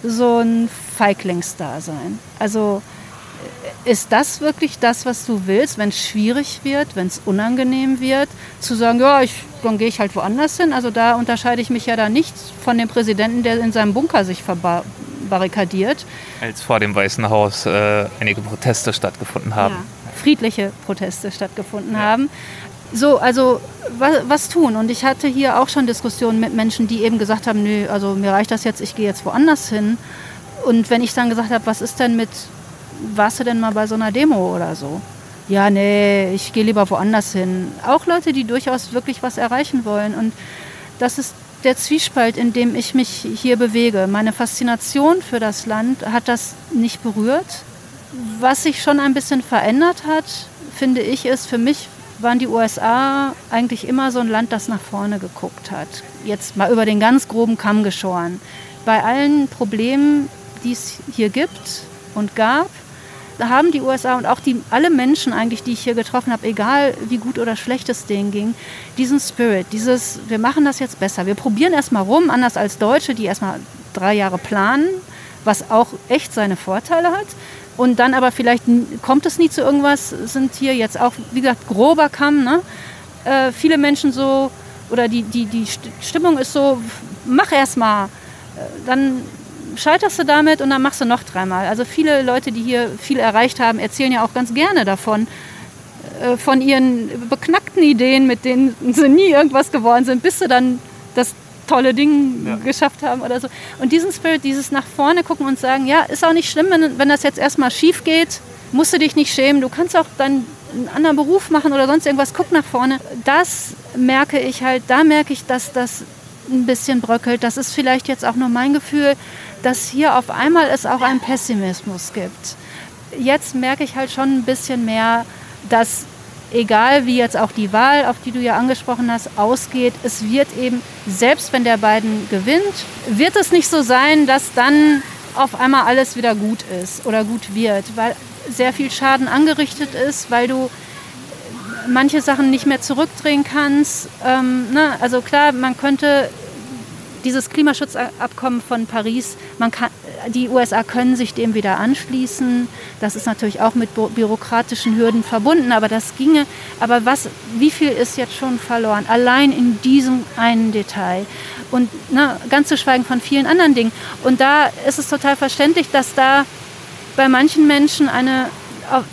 so ein Feiglingsdasein. Also ist das wirklich das, was du willst, wenn es schwierig wird, wenn es unangenehm wird, zu sagen, ja, ich, dann gehe ich halt woanders hin? Also da unterscheide ich mich ja da nicht von dem Präsidenten, der in seinem Bunker sich verbarrikadiert. Als vor dem Weißen Haus äh, einige Proteste stattgefunden haben. Ja, friedliche Proteste stattgefunden ja. haben. So, also was, was, tun? Und ich hatte hier auch schon Diskussionen mit Menschen, die eben gesagt haben, nö, also mir reicht das jetzt, ich gehe jetzt woanders hin. Und wenn ich dann gesagt habe, was ist denn mit warst du denn mal bei so einer Demo oder so? Ja, nee, ich gehe lieber woanders hin. Auch Leute, die durchaus wirklich was erreichen wollen. Und das ist der Zwiespalt, in dem ich mich hier bewege. Meine Faszination für das Land hat das nicht berührt. Was sich schon ein bisschen verändert hat, finde ich, ist für mich waren die USA eigentlich immer so ein Land, das nach vorne geguckt hat. Jetzt mal über den ganz groben Kamm geschoren. Bei allen Problemen, die es hier gibt und gab, haben die USA und auch die, alle Menschen eigentlich, die ich hier getroffen habe, egal wie gut oder schlecht es denen ging, diesen Spirit, dieses, wir machen das jetzt besser. Wir probieren erstmal rum, anders als Deutsche, die erstmal drei Jahre planen, was auch echt seine Vorteile hat. Und dann aber vielleicht kommt es nie zu irgendwas, sind hier jetzt auch, wie gesagt, grober Kamm. Ne? Äh, viele Menschen so, oder die, die, die Stimmung ist so, mach erstmal. Äh, dann scheiterst du damit und dann machst du noch dreimal. Also viele Leute, die hier viel erreicht haben, erzählen ja auch ganz gerne davon, äh, von ihren beknackten Ideen, mit denen sie nie irgendwas geworden sind, bis sie dann das tolle Ding ja. geschafft haben oder so. Und diesen Spirit, dieses nach vorne gucken und sagen, ja, ist auch nicht schlimm, wenn, wenn das jetzt erstmal schief geht, musst du dich nicht schämen, du kannst auch dann einen anderen Beruf machen oder sonst irgendwas, guck nach vorne. Das merke ich halt, da merke ich, dass das ein bisschen bröckelt. Das ist vielleicht jetzt auch nur mein Gefühl, dass hier auf einmal es auch einen Pessimismus gibt. Jetzt merke ich halt schon ein bisschen mehr, dass egal wie jetzt auch die Wahl, auf die du ja angesprochen hast, ausgeht, es wird eben, selbst wenn der beiden gewinnt, wird es nicht so sein, dass dann auf einmal alles wieder gut ist oder gut wird, weil sehr viel Schaden angerichtet ist, weil du manche Sachen nicht mehr zurückdrehen kannst. Ähm, ne? Also klar, man könnte dieses Klimaschutzabkommen von Paris, man kann, die USA können sich dem wieder anschließen. Das ist natürlich auch mit bürokratischen Hürden verbunden, aber das ginge. Aber was, wie viel ist jetzt schon verloren? Allein in diesem einen Detail. Und ne, ganz zu schweigen von vielen anderen Dingen. Und da ist es total verständlich, dass da bei manchen Menschen eine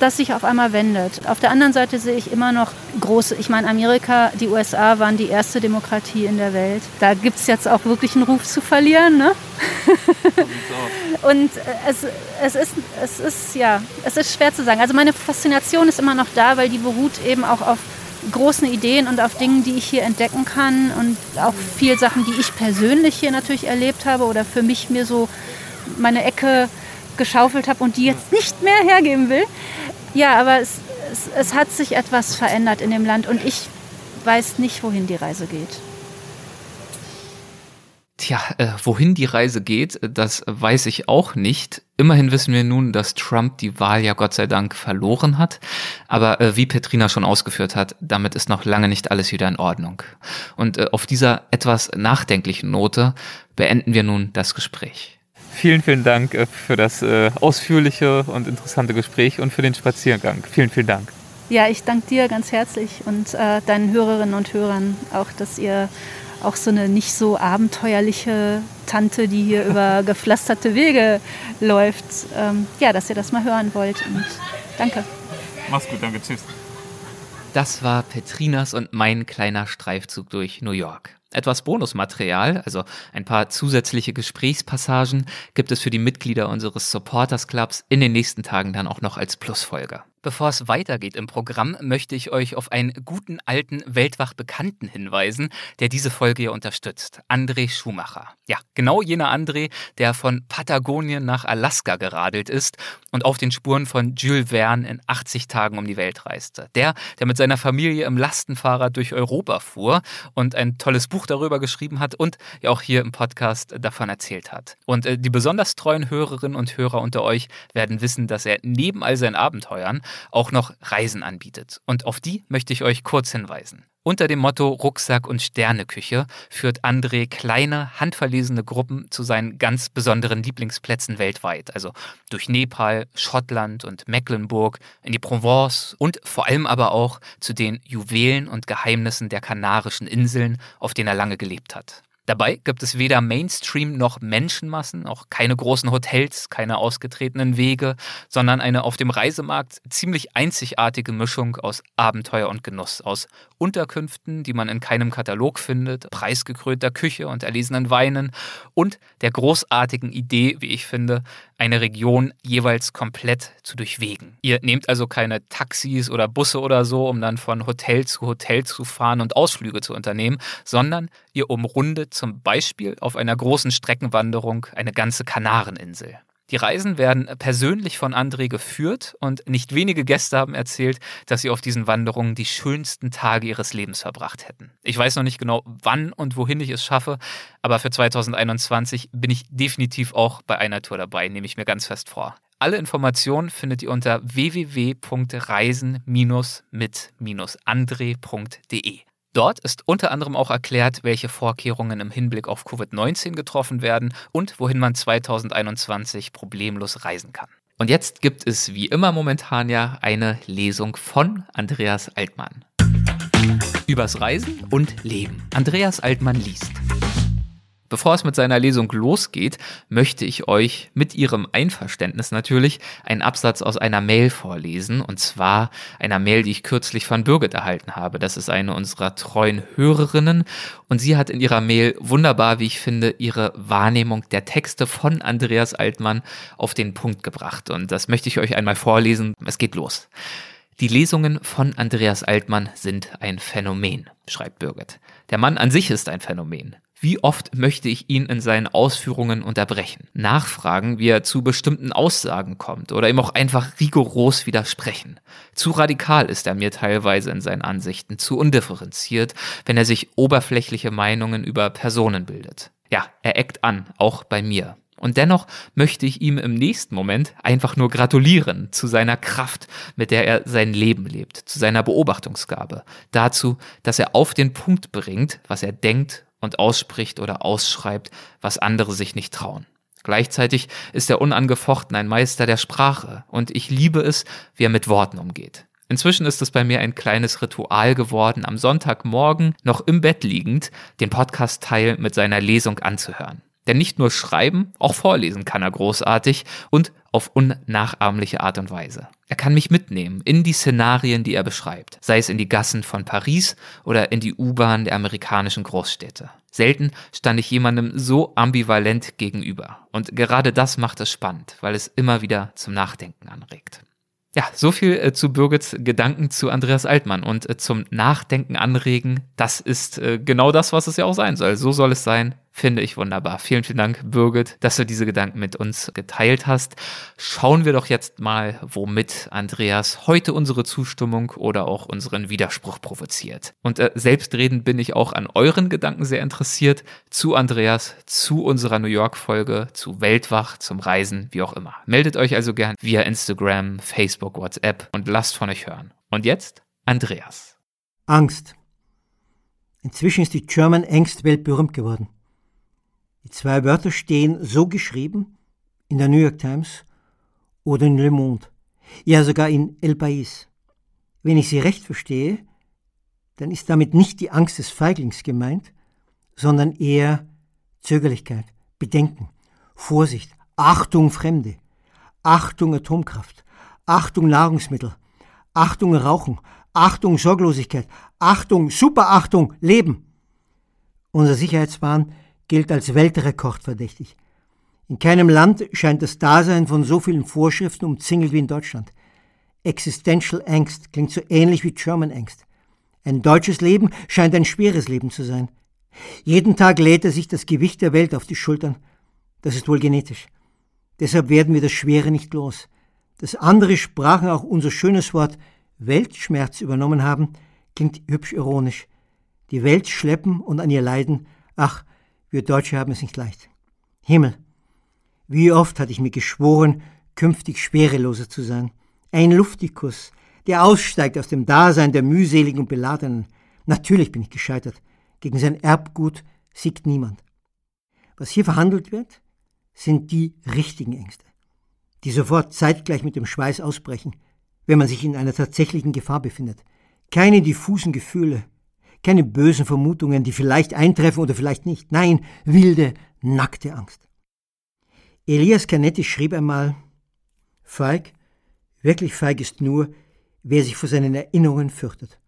das sich auf einmal wendet. Auf der anderen Seite sehe ich immer noch große, ich meine, Amerika, die USA waren die erste Demokratie in der Welt. Da gibt es jetzt auch wirklich einen Ruf zu verlieren. Ne? Und es, es, ist, es, ist, ja, es ist schwer zu sagen. Also meine Faszination ist immer noch da, weil die beruht eben auch auf großen Ideen und auf Dingen, die ich hier entdecken kann und auch viel Sachen, die ich persönlich hier natürlich erlebt habe oder für mich mir so meine Ecke geschaufelt habe und die jetzt nicht mehr hergeben will. Ja, aber es, es, es hat sich etwas verändert in dem Land und ich weiß nicht, wohin die Reise geht. Tja, äh, wohin die Reise geht, das weiß ich auch nicht. Immerhin wissen wir nun, dass Trump die Wahl ja Gott sei Dank verloren hat. Aber äh, wie Petrina schon ausgeführt hat, damit ist noch lange nicht alles wieder in Ordnung. Und äh, auf dieser etwas nachdenklichen Note beenden wir nun das Gespräch. Vielen, vielen Dank äh, für das äh, ausführliche und interessante Gespräch und für den Spaziergang. Vielen, vielen Dank. Ja, ich danke dir ganz herzlich und äh, deinen Hörerinnen und Hörern auch, dass ihr auch so eine nicht so abenteuerliche Tante, die hier über gepflasterte Wege läuft, ähm, ja, dass ihr das mal hören wollt. Und danke. Mach's gut, danke, tschüss. Das war Petrinas und mein kleiner Streifzug durch New York. Etwas Bonusmaterial, also ein paar zusätzliche Gesprächspassagen, gibt es für die Mitglieder unseres Supporters Clubs in den nächsten Tagen dann auch noch als Plusfolge. Bevor es weitergeht im Programm, möchte ich euch auf einen guten alten weltwach Bekannten hinweisen, der diese Folge hier unterstützt. André Schumacher. Ja, genau jener André, der von Patagonien nach Alaska geradelt ist und auf den Spuren von Jules Verne in 80 Tagen um die Welt reiste. Der, der mit seiner Familie im Lastenfahrrad durch Europa fuhr und ein tolles Buch darüber geschrieben hat und ja auch hier im Podcast davon erzählt hat. Und äh, die besonders treuen Hörerinnen und Hörer unter euch werden wissen, dass er neben all seinen Abenteuern auch noch Reisen anbietet. Und auf die möchte ich euch kurz hinweisen. Unter dem Motto Rucksack und Sterneküche führt André kleine, handverlesene Gruppen zu seinen ganz besonderen Lieblingsplätzen weltweit, also durch Nepal, Schottland und Mecklenburg, in die Provence und vor allem aber auch zu den Juwelen und Geheimnissen der Kanarischen Inseln, auf denen er lange gelebt hat. Dabei gibt es weder Mainstream noch Menschenmassen, auch keine großen Hotels, keine ausgetretenen Wege, sondern eine auf dem Reisemarkt ziemlich einzigartige Mischung aus Abenteuer und Genuss, aus Unterkünften, die man in keinem Katalog findet, preisgekrönter Küche und erlesenen Weinen und der großartigen Idee, wie ich finde, eine Region jeweils komplett zu durchwegen. Ihr nehmt also keine Taxis oder Busse oder so, um dann von Hotel zu Hotel zu fahren und Ausflüge zu unternehmen, sondern ihr umrundet zum Beispiel auf einer großen Streckenwanderung eine ganze Kanareninsel. Die Reisen werden persönlich von André geführt und nicht wenige Gäste haben erzählt, dass sie auf diesen Wanderungen die schönsten Tage ihres Lebens verbracht hätten. Ich weiß noch nicht genau, wann und wohin ich es schaffe, aber für 2021 bin ich definitiv auch bei einer Tour dabei, nehme ich mir ganz fest vor. Alle Informationen findet ihr unter www.reisen-mit-andre.de. Dort ist unter anderem auch erklärt, welche Vorkehrungen im Hinblick auf Covid-19 getroffen werden und wohin man 2021 problemlos reisen kann. Und jetzt gibt es wie immer momentan ja eine Lesung von Andreas Altmann. Übers Reisen und Leben. Andreas Altmann liest. Bevor es mit seiner Lesung losgeht, möchte ich euch mit Ihrem Einverständnis natürlich einen Absatz aus einer Mail vorlesen, und zwar einer Mail, die ich kürzlich von Birgit erhalten habe. Das ist eine unserer treuen Hörerinnen, und sie hat in ihrer Mail wunderbar, wie ich finde, ihre Wahrnehmung der Texte von Andreas Altmann auf den Punkt gebracht. Und das möchte ich euch einmal vorlesen. Es geht los. Die Lesungen von Andreas Altmann sind ein Phänomen, schreibt Birgit. Der Mann an sich ist ein Phänomen. Wie oft möchte ich ihn in seinen Ausführungen unterbrechen, nachfragen, wie er zu bestimmten Aussagen kommt oder ihm auch einfach rigoros widersprechen. Zu radikal ist er mir teilweise in seinen Ansichten, zu undifferenziert, wenn er sich oberflächliche Meinungen über Personen bildet. Ja, er eckt an, auch bei mir. Und dennoch möchte ich ihm im nächsten Moment einfach nur gratulieren zu seiner Kraft, mit der er sein Leben lebt, zu seiner Beobachtungsgabe, dazu, dass er auf den Punkt bringt, was er denkt und ausspricht oder ausschreibt, was andere sich nicht trauen. Gleichzeitig ist er unangefochten ein Meister der Sprache und ich liebe es, wie er mit Worten umgeht. Inzwischen ist es bei mir ein kleines Ritual geworden, am Sonntagmorgen noch im Bett liegend den Podcast-Teil mit seiner Lesung anzuhören. Denn nicht nur schreiben, auch vorlesen kann er großartig und auf unnachahmliche Art und Weise. Er kann mich mitnehmen in die Szenarien, die er beschreibt, sei es in die Gassen von Paris oder in die U-Bahn der amerikanischen Großstädte. Selten stand ich jemandem so ambivalent gegenüber. Und gerade das macht es spannend, weil es immer wieder zum Nachdenken anregt. Ja, so viel äh, zu Birgits Gedanken zu Andreas Altmann und äh, zum Nachdenken anregen. Das ist äh, genau das, was es ja auch sein soll. So soll es sein Finde ich wunderbar. Vielen, vielen Dank, Birgit, dass du diese Gedanken mit uns geteilt hast. Schauen wir doch jetzt mal, womit Andreas heute unsere Zustimmung oder auch unseren Widerspruch provoziert. Und äh, selbstredend bin ich auch an euren Gedanken sehr interessiert. Zu Andreas, zu unserer New York-Folge, zu Weltwach, zum Reisen, wie auch immer. Meldet euch also gern via Instagram, Facebook, WhatsApp und lasst von euch hören. Und jetzt Andreas. Angst. Inzwischen ist die German Angst weltberühmt geworden. Die zwei Wörter stehen so geschrieben in der New York Times oder in Le Monde, ja sogar in El País. Wenn ich sie recht verstehe, dann ist damit nicht die Angst des Feiglings gemeint, sondern eher Zögerlichkeit, Bedenken, Vorsicht, Achtung Fremde, Achtung Atomkraft, Achtung Nahrungsmittel, Achtung Rauchen, Achtung Sorglosigkeit, Achtung, Superachtung, Leben. Unser Sicherheitswahn gilt als Weltrekordverdächtig. In keinem Land scheint das Dasein von so vielen Vorschriften umzingelt wie in Deutschland. Existential Angst klingt so ähnlich wie German Angst. Ein deutsches Leben scheint ein schweres Leben zu sein. Jeden Tag lädt er sich das Gewicht der Welt auf die Schultern. Das ist wohl genetisch. Deshalb werden wir das Schwere nicht los. Dass andere Sprachen auch unser schönes Wort Weltschmerz übernommen haben, klingt hübsch ironisch. Die Welt schleppen und an ihr leiden, ach, wir Deutsche haben es nicht leicht. Himmel, wie oft hatte ich mir geschworen, künftig schwereloser zu sein. Ein Luftikus, der aussteigt aus dem Dasein der mühseligen und beladenen. Natürlich bin ich gescheitert. Gegen sein Erbgut siegt niemand. Was hier verhandelt wird, sind die richtigen Ängste, die sofort zeitgleich mit dem Schweiß ausbrechen, wenn man sich in einer tatsächlichen Gefahr befindet. Keine diffusen Gefühle, keine bösen Vermutungen, die vielleicht eintreffen oder vielleicht nicht. Nein, wilde, nackte Angst. Elias Canetti schrieb einmal, Feig, wirklich feig ist nur, wer sich vor seinen Erinnerungen fürchtet.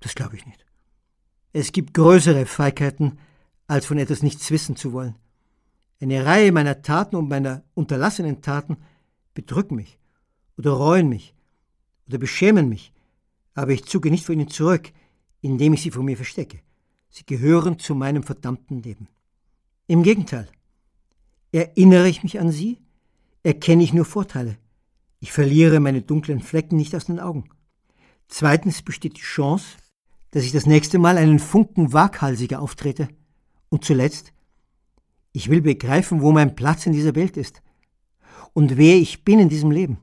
Das glaube ich nicht. Es gibt größere Feigheiten, als von etwas nichts wissen zu wollen. Eine Reihe meiner Taten und meiner unterlassenen Taten bedrücken mich oder reuen mich oder beschämen mich, aber ich zucke nicht vor ihnen zurück, indem ich sie vor mir verstecke. Sie gehören zu meinem verdammten Leben. Im Gegenteil. Erinnere ich mich an sie, erkenne ich nur Vorteile. Ich verliere meine dunklen Flecken nicht aus den Augen. Zweitens besteht die Chance, dass ich das nächste Mal einen Funken waghalsiger auftrete. Und zuletzt, ich will begreifen, wo mein Platz in dieser Welt ist und wer ich bin in diesem Leben,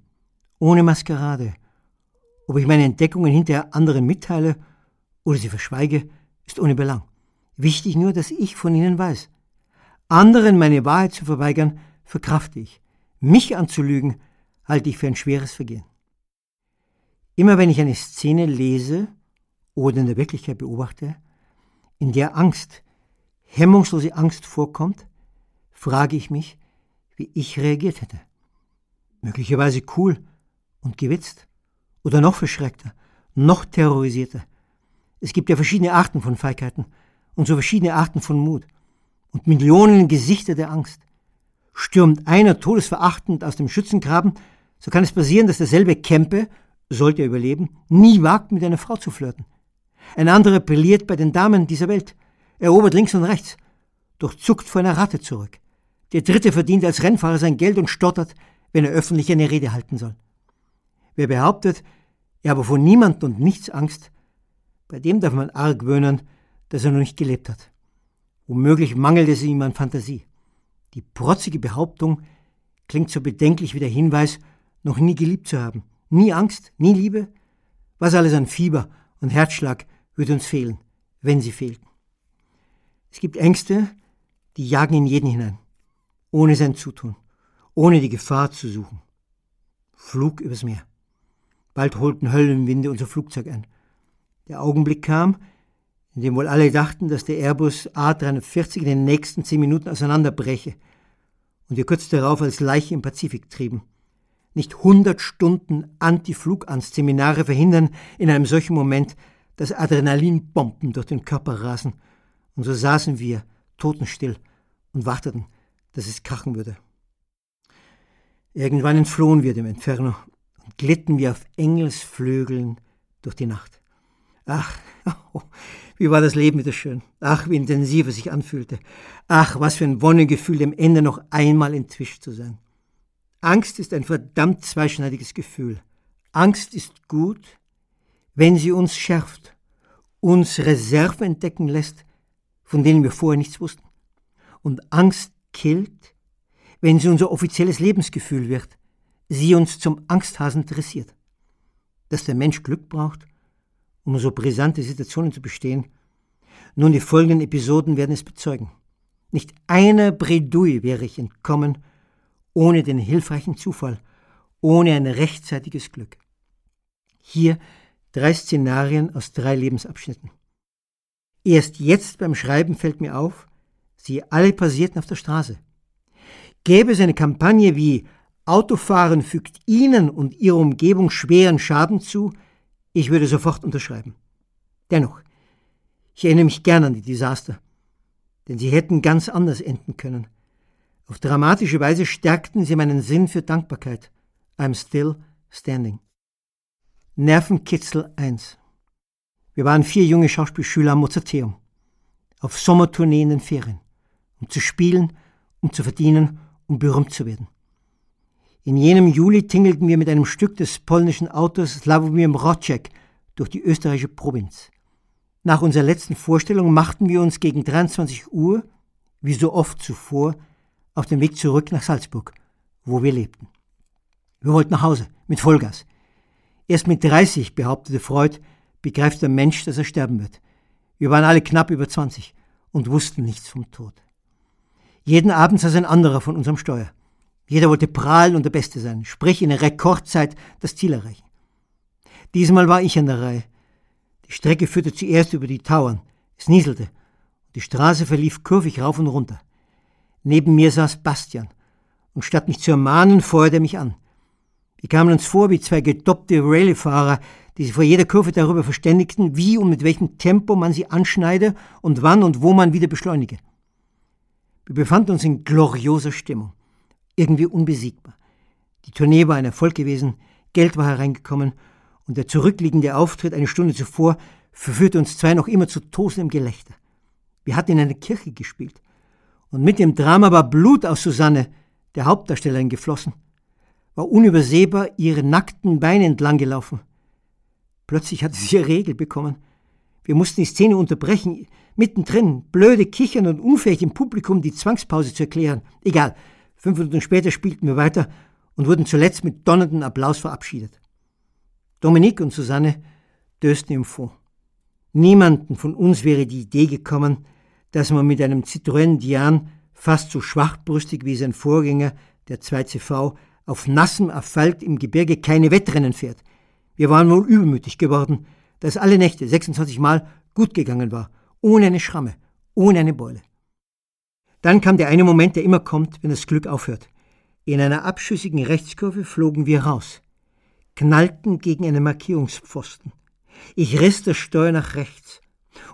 ohne Maskerade. Ob ich meine Entdeckungen hinterher anderen mitteile oder sie verschweige, ist ohne Belang. Wichtig nur, dass ich von ihnen weiß. Anderen meine Wahrheit zu verweigern, verkrafte ich. Mich anzulügen, halte ich für ein schweres Vergehen. Immer wenn ich eine Szene lese oder in der Wirklichkeit beobachte, in der Angst, hemmungslose Angst vorkommt, frage ich mich, wie ich reagiert hätte. Möglicherweise cool und gewitzt oder noch verschreckter, noch terrorisierter, es gibt ja verschiedene Arten von Feigheiten und so verschiedene Arten von Mut und Millionen Gesichter der Angst. Stürmt einer todesverachtend aus dem Schützengraben, so kann es passieren, dass derselbe Kempe, sollte er überleben, nie wagt, mit einer Frau zu flirten. Ein anderer brilliert bei den Damen dieser Welt, erobert links und rechts, doch zuckt vor einer Ratte zurück. Der dritte verdient als Rennfahrer sein Geld und stottert, wenn er öffentlich eine Rede halten soll. Wer behauptet, er habe vor niemand und nichts Angst, bei dem darf man argwöhnen, dass er noch nicht gelebt hat. Womöglich mangelt es ihm an Fantasie. Die protzige Behauptung klingt so bedenklich wie der Hinweis, noch nie geliebt zu haben. Nie Angst, nie Liebe. Was alles an Fieber und Herzschlag würde uns fehlen, wenn sie fehlten. Es gibt Ängste, die jagen in jeden hinein, ohne sein Zutun, ohne die Gefahr zu suchen. Flug übers Meer. Bald holten Höllenwinde unser Flugzeug ein. Der Augenblick kam, in dem wohl alle dachten, dass der Airbus A340 in den nächsten zehn Minuten auseinanderbreche und wir kurz darauf als Leiche im Pazifik trieben. Nicht hundert Stunden Anti-Flugangst-Seminare verhindern in einem solchen Moment, dass Adrenalinbomben durch den Körper rasen. Und so saßen wir, totenstill, und warteten, dass es krachen würde. Irgendwann entflohen wir dem Inferno und glitten wie auf Engelsflügeln durch die Nacht. Ach, oh, wie war das Leben wieder schön. Ach, wie intensiv es sich anfühlte. Ach, was für ein Wonnegefühl, dem Ende noch einmal entwischt zu sein. Angst ist ein verdammt zweischneidiges Gefühl. Angst ist gut, wenn sie uns schärft, uns Reserven entdecken lässt, von denen wir vorher nichts wussten. Und Angst killt, wenn sie unser offizielles Lebensgefühl wird, sie uns zum Angsthasen dressiert. Dass der Mensch Glück braucht, um so brisante Situationen zu bestehen, nun die folgenden Episoden werden es bezeugen. Nicht einer Bredouille wäre ich entkommen, ohne den hilfreichen Zufall, ohne ein rechtzeitiges Glück. Hier drei Szenarien aus drei Lebensabschnitten. Erst jetzt beim Schreiben fällt mir auf, sie alle passierten auf der Straße. Gäbe es eine Kampagne wie Autofahren fügt Ihnen und Ihrer Umgebung schweren Schaden zu, ich würde sofort unterschreiben. Dennoch, ich erinnere mich gern an die Desaster, denn sie hätten ganz anders enden können. Auf dramatische Weise stärkten sie meinen Sinn für Dankbarkeit. I'm still standing. Nervenkitzel 1. Wir waren vier junge Schauspielschüler am Mozarteum. Auf Sommertournee in den Ferien. Um zu spielen, um zu verdienen, um berühmt zu werden. In jenem Juli tingelten wir mit einem Stück des polnischen Autors Sławomir Mroczek durch die österreichische Provinz. Nach unserer letzten Vorstellung machten wir uns gegen 23 Uhr, wie so oft zuvor, auf den Weg zurück nach Salzburg, wo wir lebten. Wir wollten nach Hause, mit Vollgas. Erst mit 30, behauptete Freud, begreift der Mensch, dass er sterben wird. Wir waren alle knapp über 20 und wussten nichts vom Tod. Jeden Abend saß ein anderer von unserem Steuer. Jeder wollte prahlen und der Beste sein, sprich in Rekordzeit das Ziel erreichen. Diesmal war ich an der Reihe. Die Strecke führte zuerst über die Tauern. Es nieselte. Die Straße verlief kurvig rauf und runter. Neben mir saß Bastian. Und statt mich zu ermahnen, feuerte er mich an. Wir kamen uns vor wie zwei gedoppte Rallye-Fahrer, die sich vor jeder Kurve darüber verständigten, wie und mit welchem Tempo man sie anschneide und wann und wo man wieder beschleunige. Wir befanden uns in glorioser Stimmung irgendwie unbesiegbar. Die Tournee war ein Erfolg gewesen, Geld war hereingekommen und der zurückliegende Auftritt eine Stunde zuvor verführte uns zwei noch immer zu tosendem Gelächter. Wir hatten in einer Kirche gespielt und mit dem Drama war Blut aus Susanne, der Hauptdarstellerin, geflossen, war unübersehbar ihre nackten Beine entlang gelaufen. Plötzlich hatte sie ihre Regel bekommen. Wir mussten die Szene unterbrechen, mittendrin, blöde Kichern und unfähig im Publikum die Zwangspause zu erklären. Egal, Fünf Minuten später spielten wir weiter und wurden zuletzt mit donnerndem Applaus verabschiedet. Dominique und Susanne dösten im Fond. Niemanden von uns wäre die Idee gekommen, dass man mit einem Citroën Diane fast so schwachbrüstig wie sein Vorgänger, der 2CV, auf nassem Asphalt im Gebirge keine Wettrennen fährt. Wir waren wohl übermütig geworden, dass alle Nächte 26 Mal gut gegangen war, ohne eine Schramme, ohne eine Beule. Dann kam der eine Moment, der immer kommt, wenn das Glück aufhört. In einer abschüssigen Rechtskurve flogen wir raus, knallten gegen einen Markierungspfosten. Ich riss das Steuer nach rechts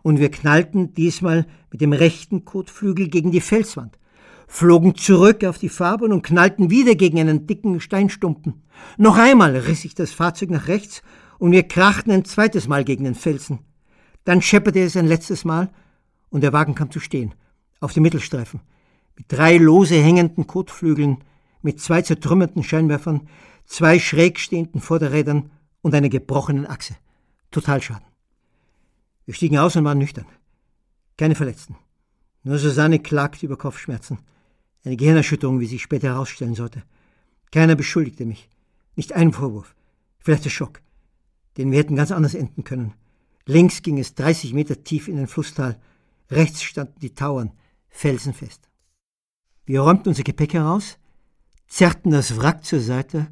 und wir knallten diesmal mit dem rechten Kotflügel gegen die Felswand, flogen zurück auf die Fahrbahn und knallten wieder gegen einen dicken Steinstumpen. Noch einmal riss ich das Fahrzeug nach rechts und wir krachten ein zweites Mal gegen den Felsen. Dann schepperte es ein letztes Mal und der Wagen kam zu stehen auf dem Mittelstreifen, mit drei lose hängenden Kotflügeln, mit zwei zertrümmerten Scheinwerfern, zwei schräg stehenden Vorderrädern und einer gebrochenen Achse. Totalschaden. Wir stiegen aus und waren nüchtern. Keine Verletzten. Nur Susanne klagte über Kopfschmerzen. Eine Gehirnerschütterung, wie sich später herausstellen sollte. Keiner beschuldigte mich. Nicht ein Vorwurf. Vielleicht der Schock. Den wir hätten ganz anders enden können. Links ging es 30 Meter tief in ein Flusstal. Rechts standen die Tauern felsenfest. Wir räumten unser Gepäck heraus, zerrten das Wrack zur Seite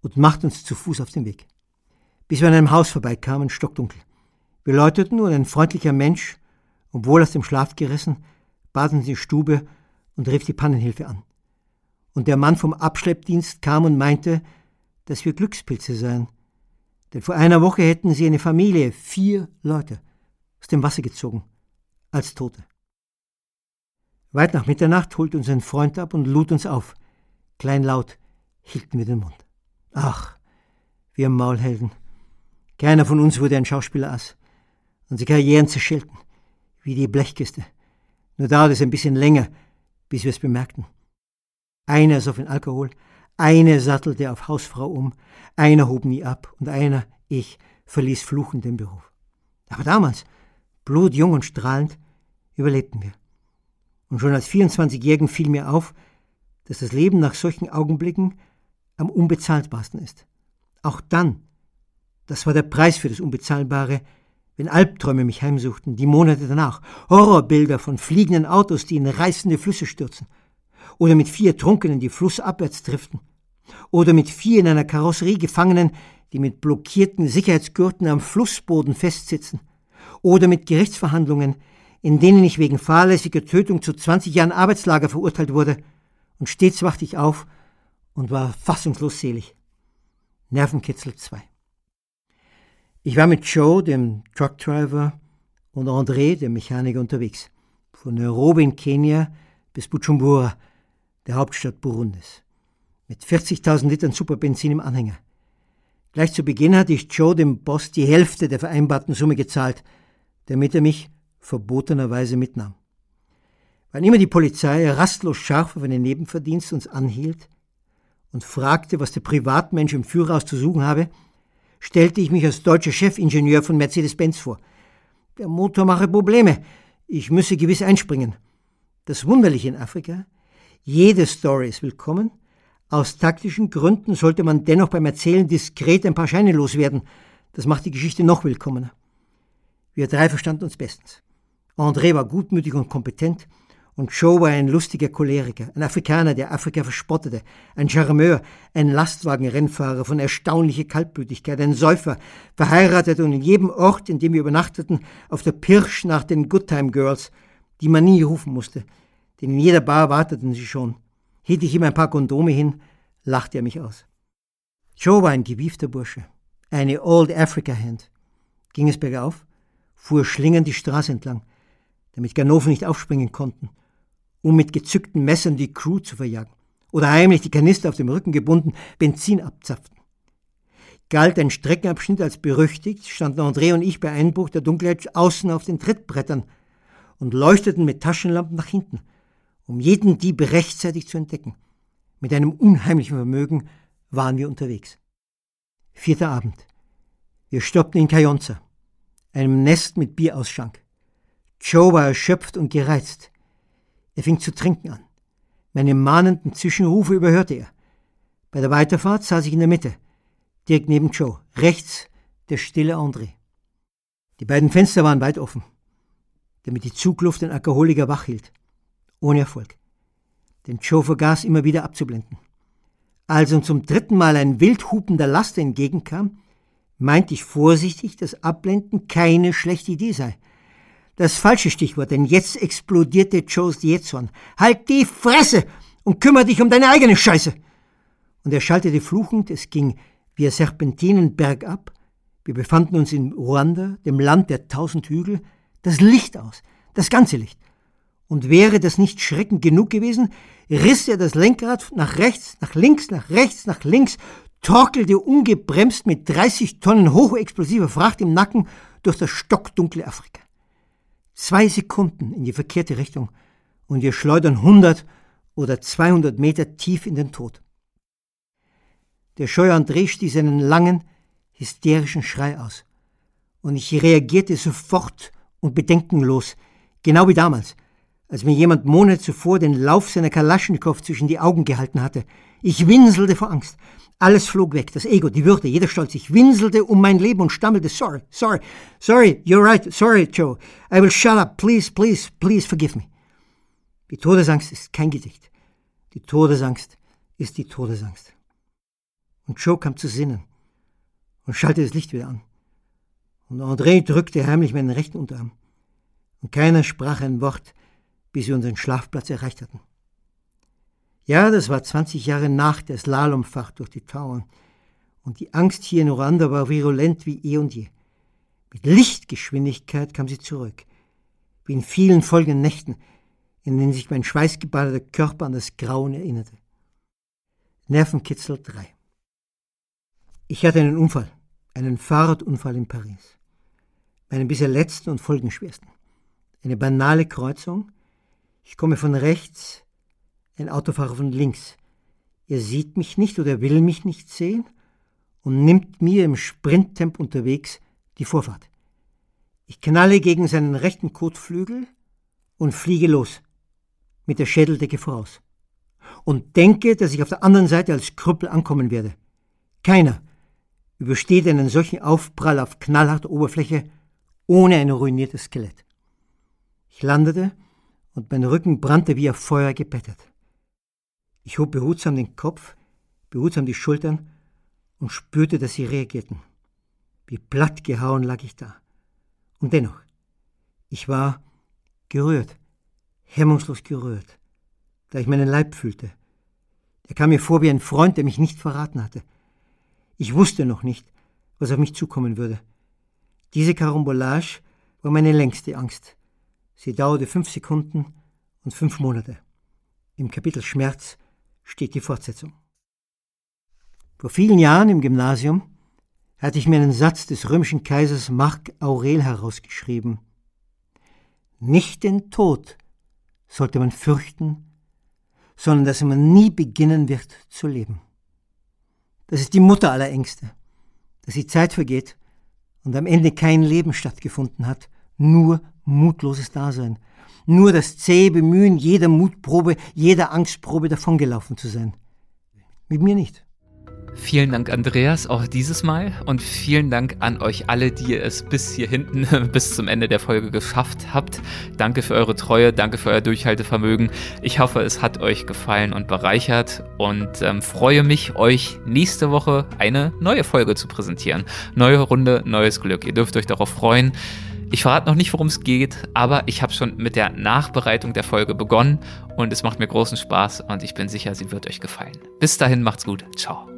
und machten uns zu Fuß auf den Weg. Bis wir an einem Haus vorbeikamen, stockdunkel. Wir läuteten und ein freundlicher Mensch, obwohl aus dem Schlaf gerissen, bat uns in die Stube und rief die Pannenhilfe an. Und der Mann vom Abschleppdienst kam und meinte, dass wir Glückspilze seien. Denn vor einer Woche hätten sie eine Familie, vier Leute, aus dem Wasser gezogen, als Tote. Weit nach Mitternacht holte uns ein Freund ab und lud uns auf. Kleinlaut hielten wir den Mund. Ach, wir Maulhelden. Keiner von uns wurde ein Schauspielerass. Unsere Karrieren zerschellten, wie die Blechkiste. Nur dauerte es ein bisschen länger, bis wir es bemerkten. Einer soff in Alkohol, einer sattelte auf Hausfrau um, einer hob nie ab und einer, ich, verließ fluchend den Beruf. Aber damals, blutjung und strahlend, überlebten wir. Und schon als 24-Jährigen fiel mir auf, dass das Leben nach solchen Augenblicken am unbezahlbarsten ist. Auch dann, das war der Preis für das Unbezahlbare, wenn Albträume mich heimsuchten, die Monate danach, Horrorbilder von fliegenden Autos, die in reißende Flüsse stürzen, oder mit vier Trunkenen, die flussabwärts driften, oder mit vier in einer Karosserie Gefangenen, die mit blockierten Sicherheitsgurten am Flussboden festsitzen, oder mit Gerichtsverhandlungen, in denen ich wegen fahrlässiger Tötung zu 20 Jahren Arbeitslager verurteilt wurde, und stets wachte ich auf und war fassungslos selig. Nervenkitzel 2. Ich war mit Joe, dem Truckdriver, und André, dem Mechaniker, unterwegs. Von Nairobi in Kenia bis Bujumbura, der Hauptstadt Burundis. Mit 40.000 Litern Superbenzin im Anhänger. Gleich zu Beginn hatte ich Joe, dem Boss, die Hälfte der vereinbarten Summe gezahlt, damit er mich verbotenerweise mitnahm. Wann immer die Polizei rastlos scharf auf einen Nebenverdienst uns anhielt und fragte, was der Privatmensch im Führerhaus zu suchen habe, stellte ich mich als deutscher Chefingenieur von Mercedes-Benz vor. Der Motor mache Probleme. Ich müsse gewiss einspringen. Das Wunderliche in Afrika, jede Story ist willkommen. Aus taktischen Gründen sollte man dennoch beim Erzählen diskret ein paar Scheine loswerden. Das macht die Geschichte noch willkommener. Wir drei verstanden uns bestens. André war gutmütig und kompetent und Joe war ein lustiger Choleriker, ein Afrikaner, der Afrika verspottete, ein Charmeur, ein Lastwagenrennfahrer von erstaunlicher Kaltblütigkeit, ein Säufer, verheiratet und in jedem Ort, in dem wir übernachteten, auf der Pirsch nach den Goodtime Girls, die man nie rufen musste, denn in jeder Bar warteten sie schon. Hielt ich ihm ein paar Kondome hin, lachte er mich aus. Joe war ein gewiefter Bursche, eine Old Africa Hand. Ging es bergauf, fuhr schlingend die Straße entlang, damit Ganoven nicht aufspringen konnten um mit gezückten Messern die Crew zu verjagen. Oder heimlich die Kanister auf dem Rücken gebunden, Benzin abzapften. Galt ein Streckenabschnitt als berüchtigt, standen André und ich bei Einbruch der Dunkelheit außen auf den Trittbrettern und leuchteten mit Taschenlampen nach hinten, um jeden Dieb rechtzeitig zu entdecken. Mit einem unheimlichen Vermögen waren wir unterwegs. Vierter Abend. Wir stoppten in Kayonza, einem Nest mit Bierausschank. Joe war erschöpft und gereizt. Er fing zu trinken an. Meine mahnenden Zwischenrufe überhörte er. Bei der Weiterfahrt saß ich in der Mitte, direkt neben Joe, rechts der stille André. Die beiden Fenster waren weit offen, damit die Zugluft den Alkoholiker wach hielt. Ohne Erfolg. Denn Joe vergaß immer wieder abzublenden. Als uns zum dritten Mal ein wild hupender Laster entgegenkam, meinte ich vorsichtig, dass Abblenden keine schlechte Idee sei. Das falsche Stichwort, denn jetzt explodierte Joes Diezon. Halt die Fresse und kümmere dich um deine eigene Scheiße! Und er schaltete fluchend, es ging via Serpentinen bergab. Wir befanden uns in Ruanda, dem Land der tausend Hügel, das Licht aus, das ganze Licht. Und wäre das nicht schreckend genug gewesen, riss er das Lenkrad nach rechts, nach links, nach rechts, nach links, torkelte ungebremst mit 30 Tonnen hochexplosiver Fracht im Nacken durch das stockdunkle Afrika. Zwei Sekunden in die verkehrte Richtung und wir schleudern 100 oder 200 Meter tief in den Tod. Der Scheuer André stieß einen langen, hysterischen Schrei aus. Und ich reagierte sofort und bedenkenlos, genau wie damals, als mir jemand Monate zuvor den Lauf seiner Kalaschnikow zwischen die Augen gehalten hatte. Ich winselte vor Angst. Alles flog weg, das Ego, die Würde, jeder Stolz. Ich winselte um mein Leben und stammelte, sorry, sorry, sorry, you're right, sorry, Joe. I will shut up, please, please, please forgive me. Die Todesangst ist kein Gedicht. Die Todesangst ist die Todesangst. Und Joe kam zu Sinnen und schaltete das Licht wieder an. Und André drückte heimlich meinen rechten Unterarm. Und keiner sprach ein Wort, bis wir unseren Schlafplatz erreicht hatten. Ja, das war 20 Jahre nach der Slalomfahrt durch die Tauern. Und die Angst hier in Ruanda war virulent wie eh und je. Mit Lichtgeschwindigkeit kam sie zurück, wie in vielen folgenden Nächten, in denen sich mein schweißgebadeter Körper an das Grauen erinnerte. Nervenkitzel 3 Ich hatte einen Unfall, einen Fahrradunfall in Paris. meinen bisher letzten und folgenschwersten. Eine banale Kreuzung. Ich komme von rechts, ein Autofahrer von links. Er sieht mich nicht oder will mich nicht sehen und nimmt mir im Sprinttempo unterwegs die Vorfahrt. Ich knalle gegen seinen rechten Kotflügel und fliege los, mit der Schädeldecke voraus. Und denke, dass ich auf der anderen Seite als Krüppel ankommen werde. Keiner übersteht einen solchen Aufprall auf knallharter Oberfläche ohne ein ruiniertes Skelett. Ich landete und mein Rücken brannte wie auf Feuer gebettet. Ich hob behutsam den Kopf, behutsam die Schultern und spürte, dass sie reagierten. Wie platt gehauen lag ich da. Und dennoch, ich war gerührt, hemmungslos gerührt, da ich meinen Leib fühlte. Er kam mir vor wie ein Freund, der mich nicht verraten hatte. Ich wusste noch nicht, was auf mich zukommen würde. Diese Karambolage war meine längste Angst. Sie dauerte fünf Sekunden und fünf Monate. Im Kapitel Schmerz steht die Fortsetzung. Vor vielen Jahren im Gymnasium hatte ich mir einen Satz des römischen Kaisers Mark Aurel herausgeschrieben. Nicht den Tod sollte man fürchten, sondern dass man nie beginnen wird zu leben. Das ist die Mutter aller Ängste, dass die Zeit vergeht und am Ende kein Leben stattgefunden hat, nur mutloses Dasein, nur das zähe Bemühen, jeder Mutprobe, jeder Angstprobe davongelaufen zu sein. Mit mir nicht. Vielen Dank, Andreas, auch dieses Mal. Und vielen Dank an euch alle, die es bis hier hinten, bis zum Ende der Folge geschafft habt. Danke für eure Treue, danke für euer Durchhaltevermögen. Ich hoffe, es hat euch gefallen und bereichert und ähm, freue mich, euch nächste Woche eine neue Folge zu präsentieren. Neue Runde, neues Glück. Ihr dürft euch darauf freuen. Ich verrate noch nicht, worum es geht, aber ich habe schon mit der Nachbereitung der Folge begonnen und es macht mir großen Spaß und ich bin sicher, sie wird euch gefallen. Bis dahin, macht's gut. Ciao.